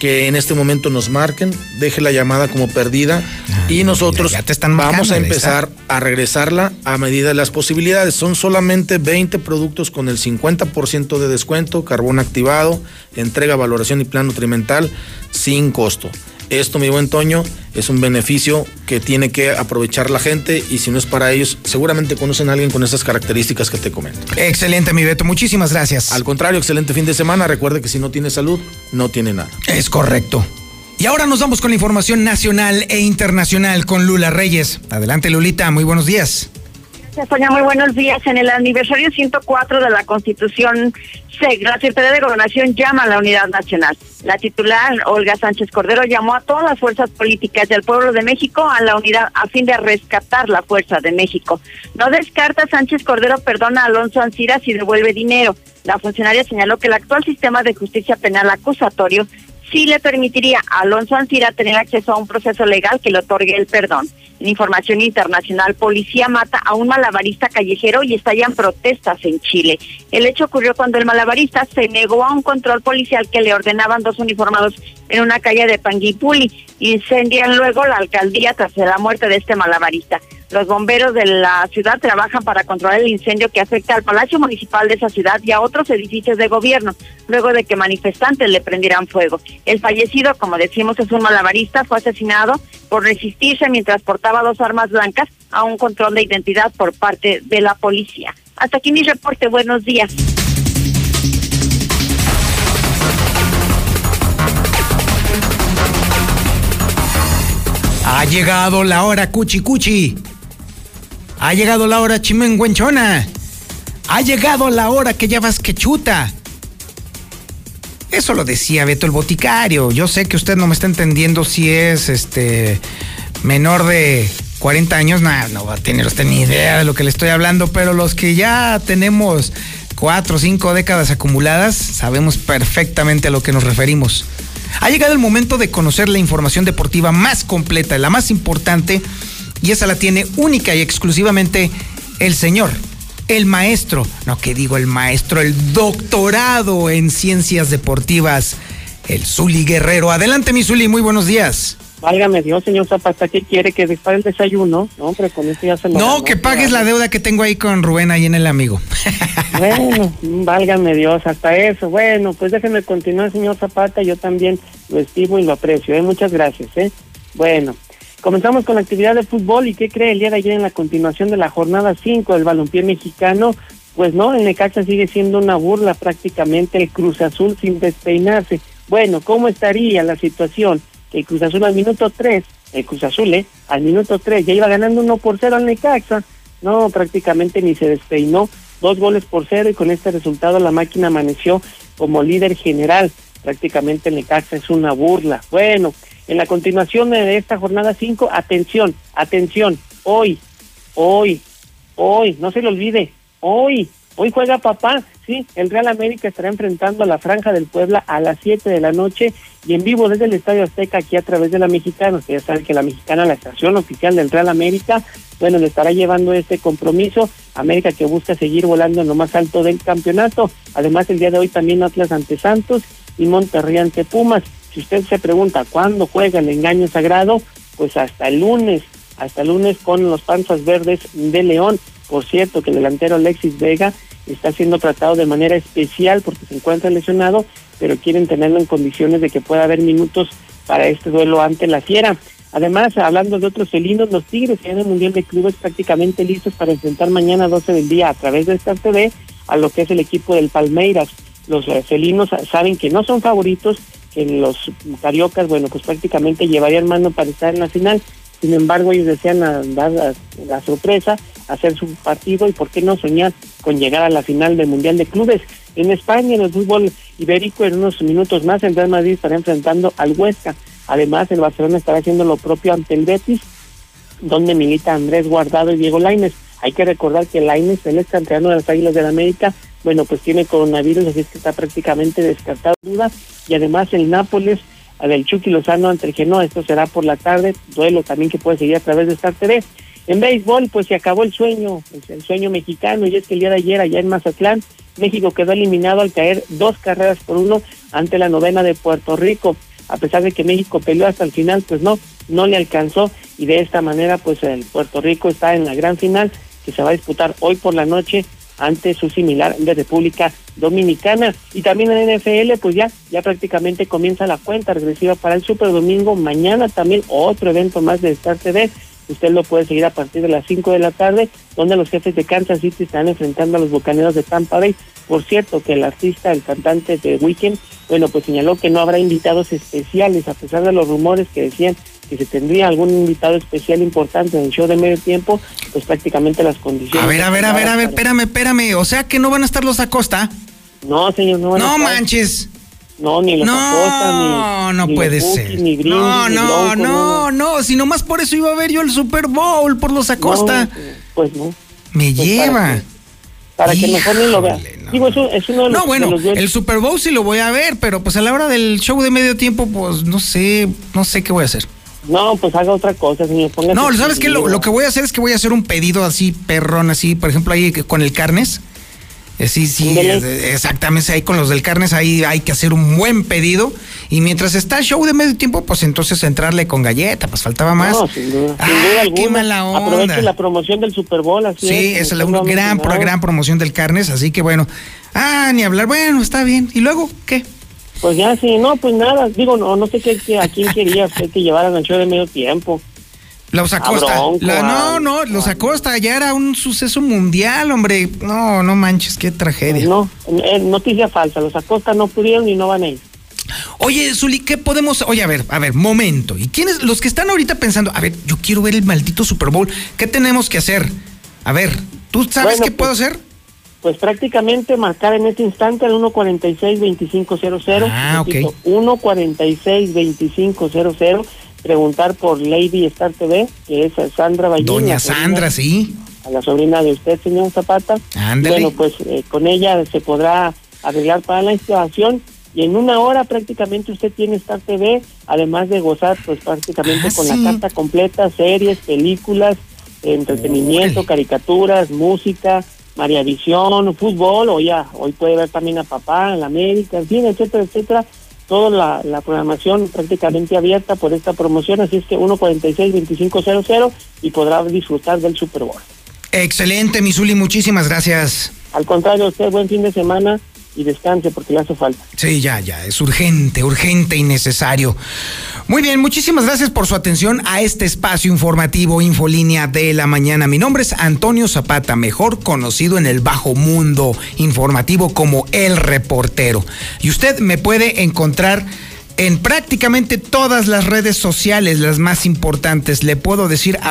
que en este momento nos marquen, deje la llamada como perdida y nosotros ya te están vamos a empezar a regresarla a medida de las posibilidades. Son solamente 20 productos con el 50% de descuento, carbón activado, entrega, valoración y plan nutrimental sin costo. Esto, mi buen Toño, es un beneficio que tiene que aprovechar la gente y si no es para ellos, seguramente conocen a alguien con esas características que te comento. Excelente, mi Beto, muchísimas gracias. Al contrario, excelente fin de semana. Recuerde que si no tiene salud, no tiene nada. Es correcto. Y ahora nos vamos con la información nacional e internacional con Lula Reyes. Adelante, Lulita, muy buenos días. Sonia, muy buenos días. En el aniversario 104 de la Constitución, SEC, la Secretaría de Gobernación llama a la unidad nacional. La titular, Olga Sánchez Cordero, llamó a todas las fuerzas políticas del pueblo de México a la unidad a fin de rescatar la fuerza de México. No descarta Sánchez Cordero perdona a Alonso Ancira si devuelve dinero. La funcionaria señaló que el actual sistema de justicia penal acusatorio sí le permitiría a Alonso Ancira tener acceso a un proceso legal que le otorgue el perdón. En información internacional, policía mata a un malabarista callejero y estallan protestas en Chile. El hecho ocurrió cuando el malabarista se negó a un control policial que le ordenaban dos uniformados en una calle de Panguipuli. Incendian luego la alcaldía tras la muerte de este malabarista. Los bomberos de la ciudad trabajan para controlar el incendio que afecta al Palacio Municipal de esa ciudad y a otros edificios de gobierno, luego de que manifestantes le prendieran fuego. El fallecido, como decimos, es un malabarista, fue asesinado por resistirse mientras portaba dos armas blancas a un control de identidad por parte de la policía. Hasta aquí mi reporte, buenos días. Ha llegado la hora cuchi cuchi. Ha llegado la hora chimenguenchona. Ha llegado la hora que ya vas que chuta. Eso lo decía Beto el boticario. Yo sé que usted no me está entendiendo si es este menor de 40 años. No, no va a tener usted ni idea de lo que le estoy hablando, pero los que ya tenemos cuatro o cinco décadas acumuladas, sabemos perfectamente a lo que nos referimos. Ha llegado el momento de conocer la información deportiva más completa, la más importante, y esa la tiene única y exclusivamente el señor, el maestro, no que digo el maestro, el doctorado en ciencias deportivas, el Zuli Guerrero. Adelante, mi Zuli, muy buenos días. Válgame Dios, señor Zapata, ¿qué quiere? ¿Que dispare el desayuno? No, hombre, con eso ya se lo No, que pagues la deuda que tengo ahí con Rubén ahí en el amigo. Bueno, válgame Dios, hasta eso. Bueno, pues déjeme continuar, señor Zapata. Yo también lo estimo y lo aprecio. ¿eh? Muchas gracias. ¿eh? Bueno, comenzamos con la actividad de fútbol. ¿Y qué cree el día de ayer en la continuación de la jornada 5 del balompié mexicano? Pues no, el Necaxa sigue siendo una burla prácticamente el Cruz Azul sin despeinarse. Bueno, ¿cómo estaría la situación? Que el Cruz Azul al minuto 3, el Cruz Azul, ¿eh? Al minuto 3 ya iba ganando 1 por 0 al Necaxa. No, prácticamente ni se despeinó. Dos goles por cero y con este resultado la máquina amaneció como líder general. Prácticamente el Necaxa es una burla. Bueno, en la continuación de esta jornada 5, atención, atención, hoy, hoy, hoy, no se le olvide, hoy, Hoy juega papá, sí, el Real América estará enfrentando a la Franja del Puebla a las 7 de la noche y en vivo desde el Estadio Azteca aquí a través de la Mexicana. Ustedes saben que la Mexicana, la estación oficial del Real América, bueno, le estará llevando este compromiso. América que busca seguir volando en lo más alto del campeonato. Además, el día de hoy también Atlas ante Santos y Monterrey ante Pumas. Si usted se pregunta cuándo juega el engaño sagrado, pues hasta el lunes, hasta el lunes con los panzas verdes de León. Por cierto, que el delantero Alexis Vega está siendo tratado de manera especial porque se encuentra lesionado, pero quieren tenerlo en condiciones de que pueda haber minutos para este duelo ante la Fiera. Además, hablando de otros felinos, los Tigres en el Mundial de Clubes prácticamente listos para enfrentar mañana a 12 del día a través de Star TV a lo que es el equipo del Palmeiras. Los felinos saben que no son favoritos, que los cariocas, bueno, pues prácticamente llevarían mano para estar en la final. Sin embargo, ellos desean dar la, la, sorpresa, hacer su partido y por qué no soñar con llegar a la final del Mundial de Clubes. En España, en el fútbol ibérico, en unos minutos más, el Madrid estará enfrentando al Huesca. Además, el Barcelona estará haciendo lo propio ante el Betis, donde milita Andrés Guardado y Diego Lainez. Hay que recordar que Lainez, el ex de las Águilas de la América, bueno, pues tiene coronavirus, así es que está prácticamente descartado duda. Y además el Nápoles del Chucky Lozano ante el Genoa, esto será por la tarde, duelo también que puede seguir a través de Star TV. En béisbol, pues se acabó el sueño, el sueño mexicano, y es que el día de ayer allá en Mazatlán, México quedó eliminado al caer dos carreras por uno ante la novena de Puerto Rico. A pesar de que México peleó hasta el final, pues no, no le alcanzó y de esta manera pues el Puerto Rico está en la gran final que se va a disputar hoy por la noche ante su similar de República Dominicana. Y también en NFL, pues ya, ya prácticamente comienza la cuenta regresiva para el Super Domingo. Mañana también otro evento más de Star TV. Usted lo puede seguir a partir de las 5 de la tarde, donde los jefes de Kansas City están enfrentando a los bucaneros de Tampa Bay. Por cierto, que el artista, el cantante de Weekend, bueno, pues señaló que no habrá invitados especiales, a pesar de los rumores que decían que se tendría algún invitado especial importante en el show de medio tiempo, pues prácticamente las condiciones. A ver, a ver, a ver, a ver, espérame, espérame. O sea que no van a estar los Acosta. No, señor, no van no a estar. manches. No, ni los No, Acosta, ni. no ni puede Buki, ser. Ni Brindis, No, ni no, Bronco, no, no. Si nomás por eso iba a ver yo el Super Bowl, por los Acosta. No, pues no. Me Pues lleva. para Para que mejor ni lo vea. Digo, eso es uno de los. No, bueno, los el Super Bowl sí lo voy a ver, pero pues a la hora del show de medio tiempo, pues no sé, no sé qué voy a hacer. No, pues haga otra cosa, señor. Póngase No, ¿sabes qué? Lo que voy a hacer es que voy a hacer un pedido así, perrón, así, por ejemplo, ahí con el Carnes. Eh, Sí, sí, eh, exactamente, ahí con los del Carnes, ahí hay que hacer un buen pedido. Y mientras está el show de medio tiempo, pues entonces entrarle con galleta, pues faltaba más. No, sin duda. Ah, sin duda alguna. qué mala onda. Aproveche la promoción del Super Bowl, así Sí, es. es la una gran, pro- gran promoción del Carnes, así que bueno. Ah, ni hablar, bueno, está bien. ¿Y luego qué? Pues ya, sí, no, pues nada. Digo, no, no sé qué, qué- a quién quería usted que llevaran al show de medio tiempo. Los Acosta. A Bronco, La- no, no, los Acosta ya era un suceso mundial, hombre. No, no manches, qué tragedia. No, eh, noticia falsa. Los Acosta no pudieron y no van a ir. Oye, Zuli, ¿qué podemos...? Oye, a ver, a ver, momento. ¿Y quiénes, los que están ahorita pensando, a ver, yo quiero ver el maldito Super Bowl, ¿qué tenemos que hacer? A ver, ¿tú sabes Bueno, qué puedo pues, hacer? Pues prácticamente marcar en este instante al 146-2500. Ah, ok. Repito, 146-2500. Preguntar por Lady Star TV, que es Sandra Ballín. Doña sobrina- Sandra, sí. A la sobrina de usted, señor Zapata. Ándale. Bueno, pues eh, con ella se podrá arreglar para la instalación y en una hora prácticamente usted tiene Star TV, además de gozar pues prácticamente Ah, con sí. la carta completa, series, películas, entretenimiento, caricaturas, música, María Visión, fútbol, o ya, hoy puede ver también a papá, en la América, en fin, etcétera, etcétera. Toda la, la programación prácticamente abierta por esta promoción, así es que 146-2500 y podrá disfrutar del Super Bowl. Excelente, mi Zuli, muchísimas gracias. Al contrario, usted buen fin de semana y descanse porque le hace falta. Sí, ya, ya, es urgente, urgente y necesario. Muy bien, muchísimas gracias por su atención a este espacio informativo Infolínea de la mañana. Mi nombre es Antonio Zapata, mejor conocido en el bajo mundo informativo como El Reportero. Y usted me puede encontrar en prácticamente todas las redes sociales, las más importantes. Le puedo decir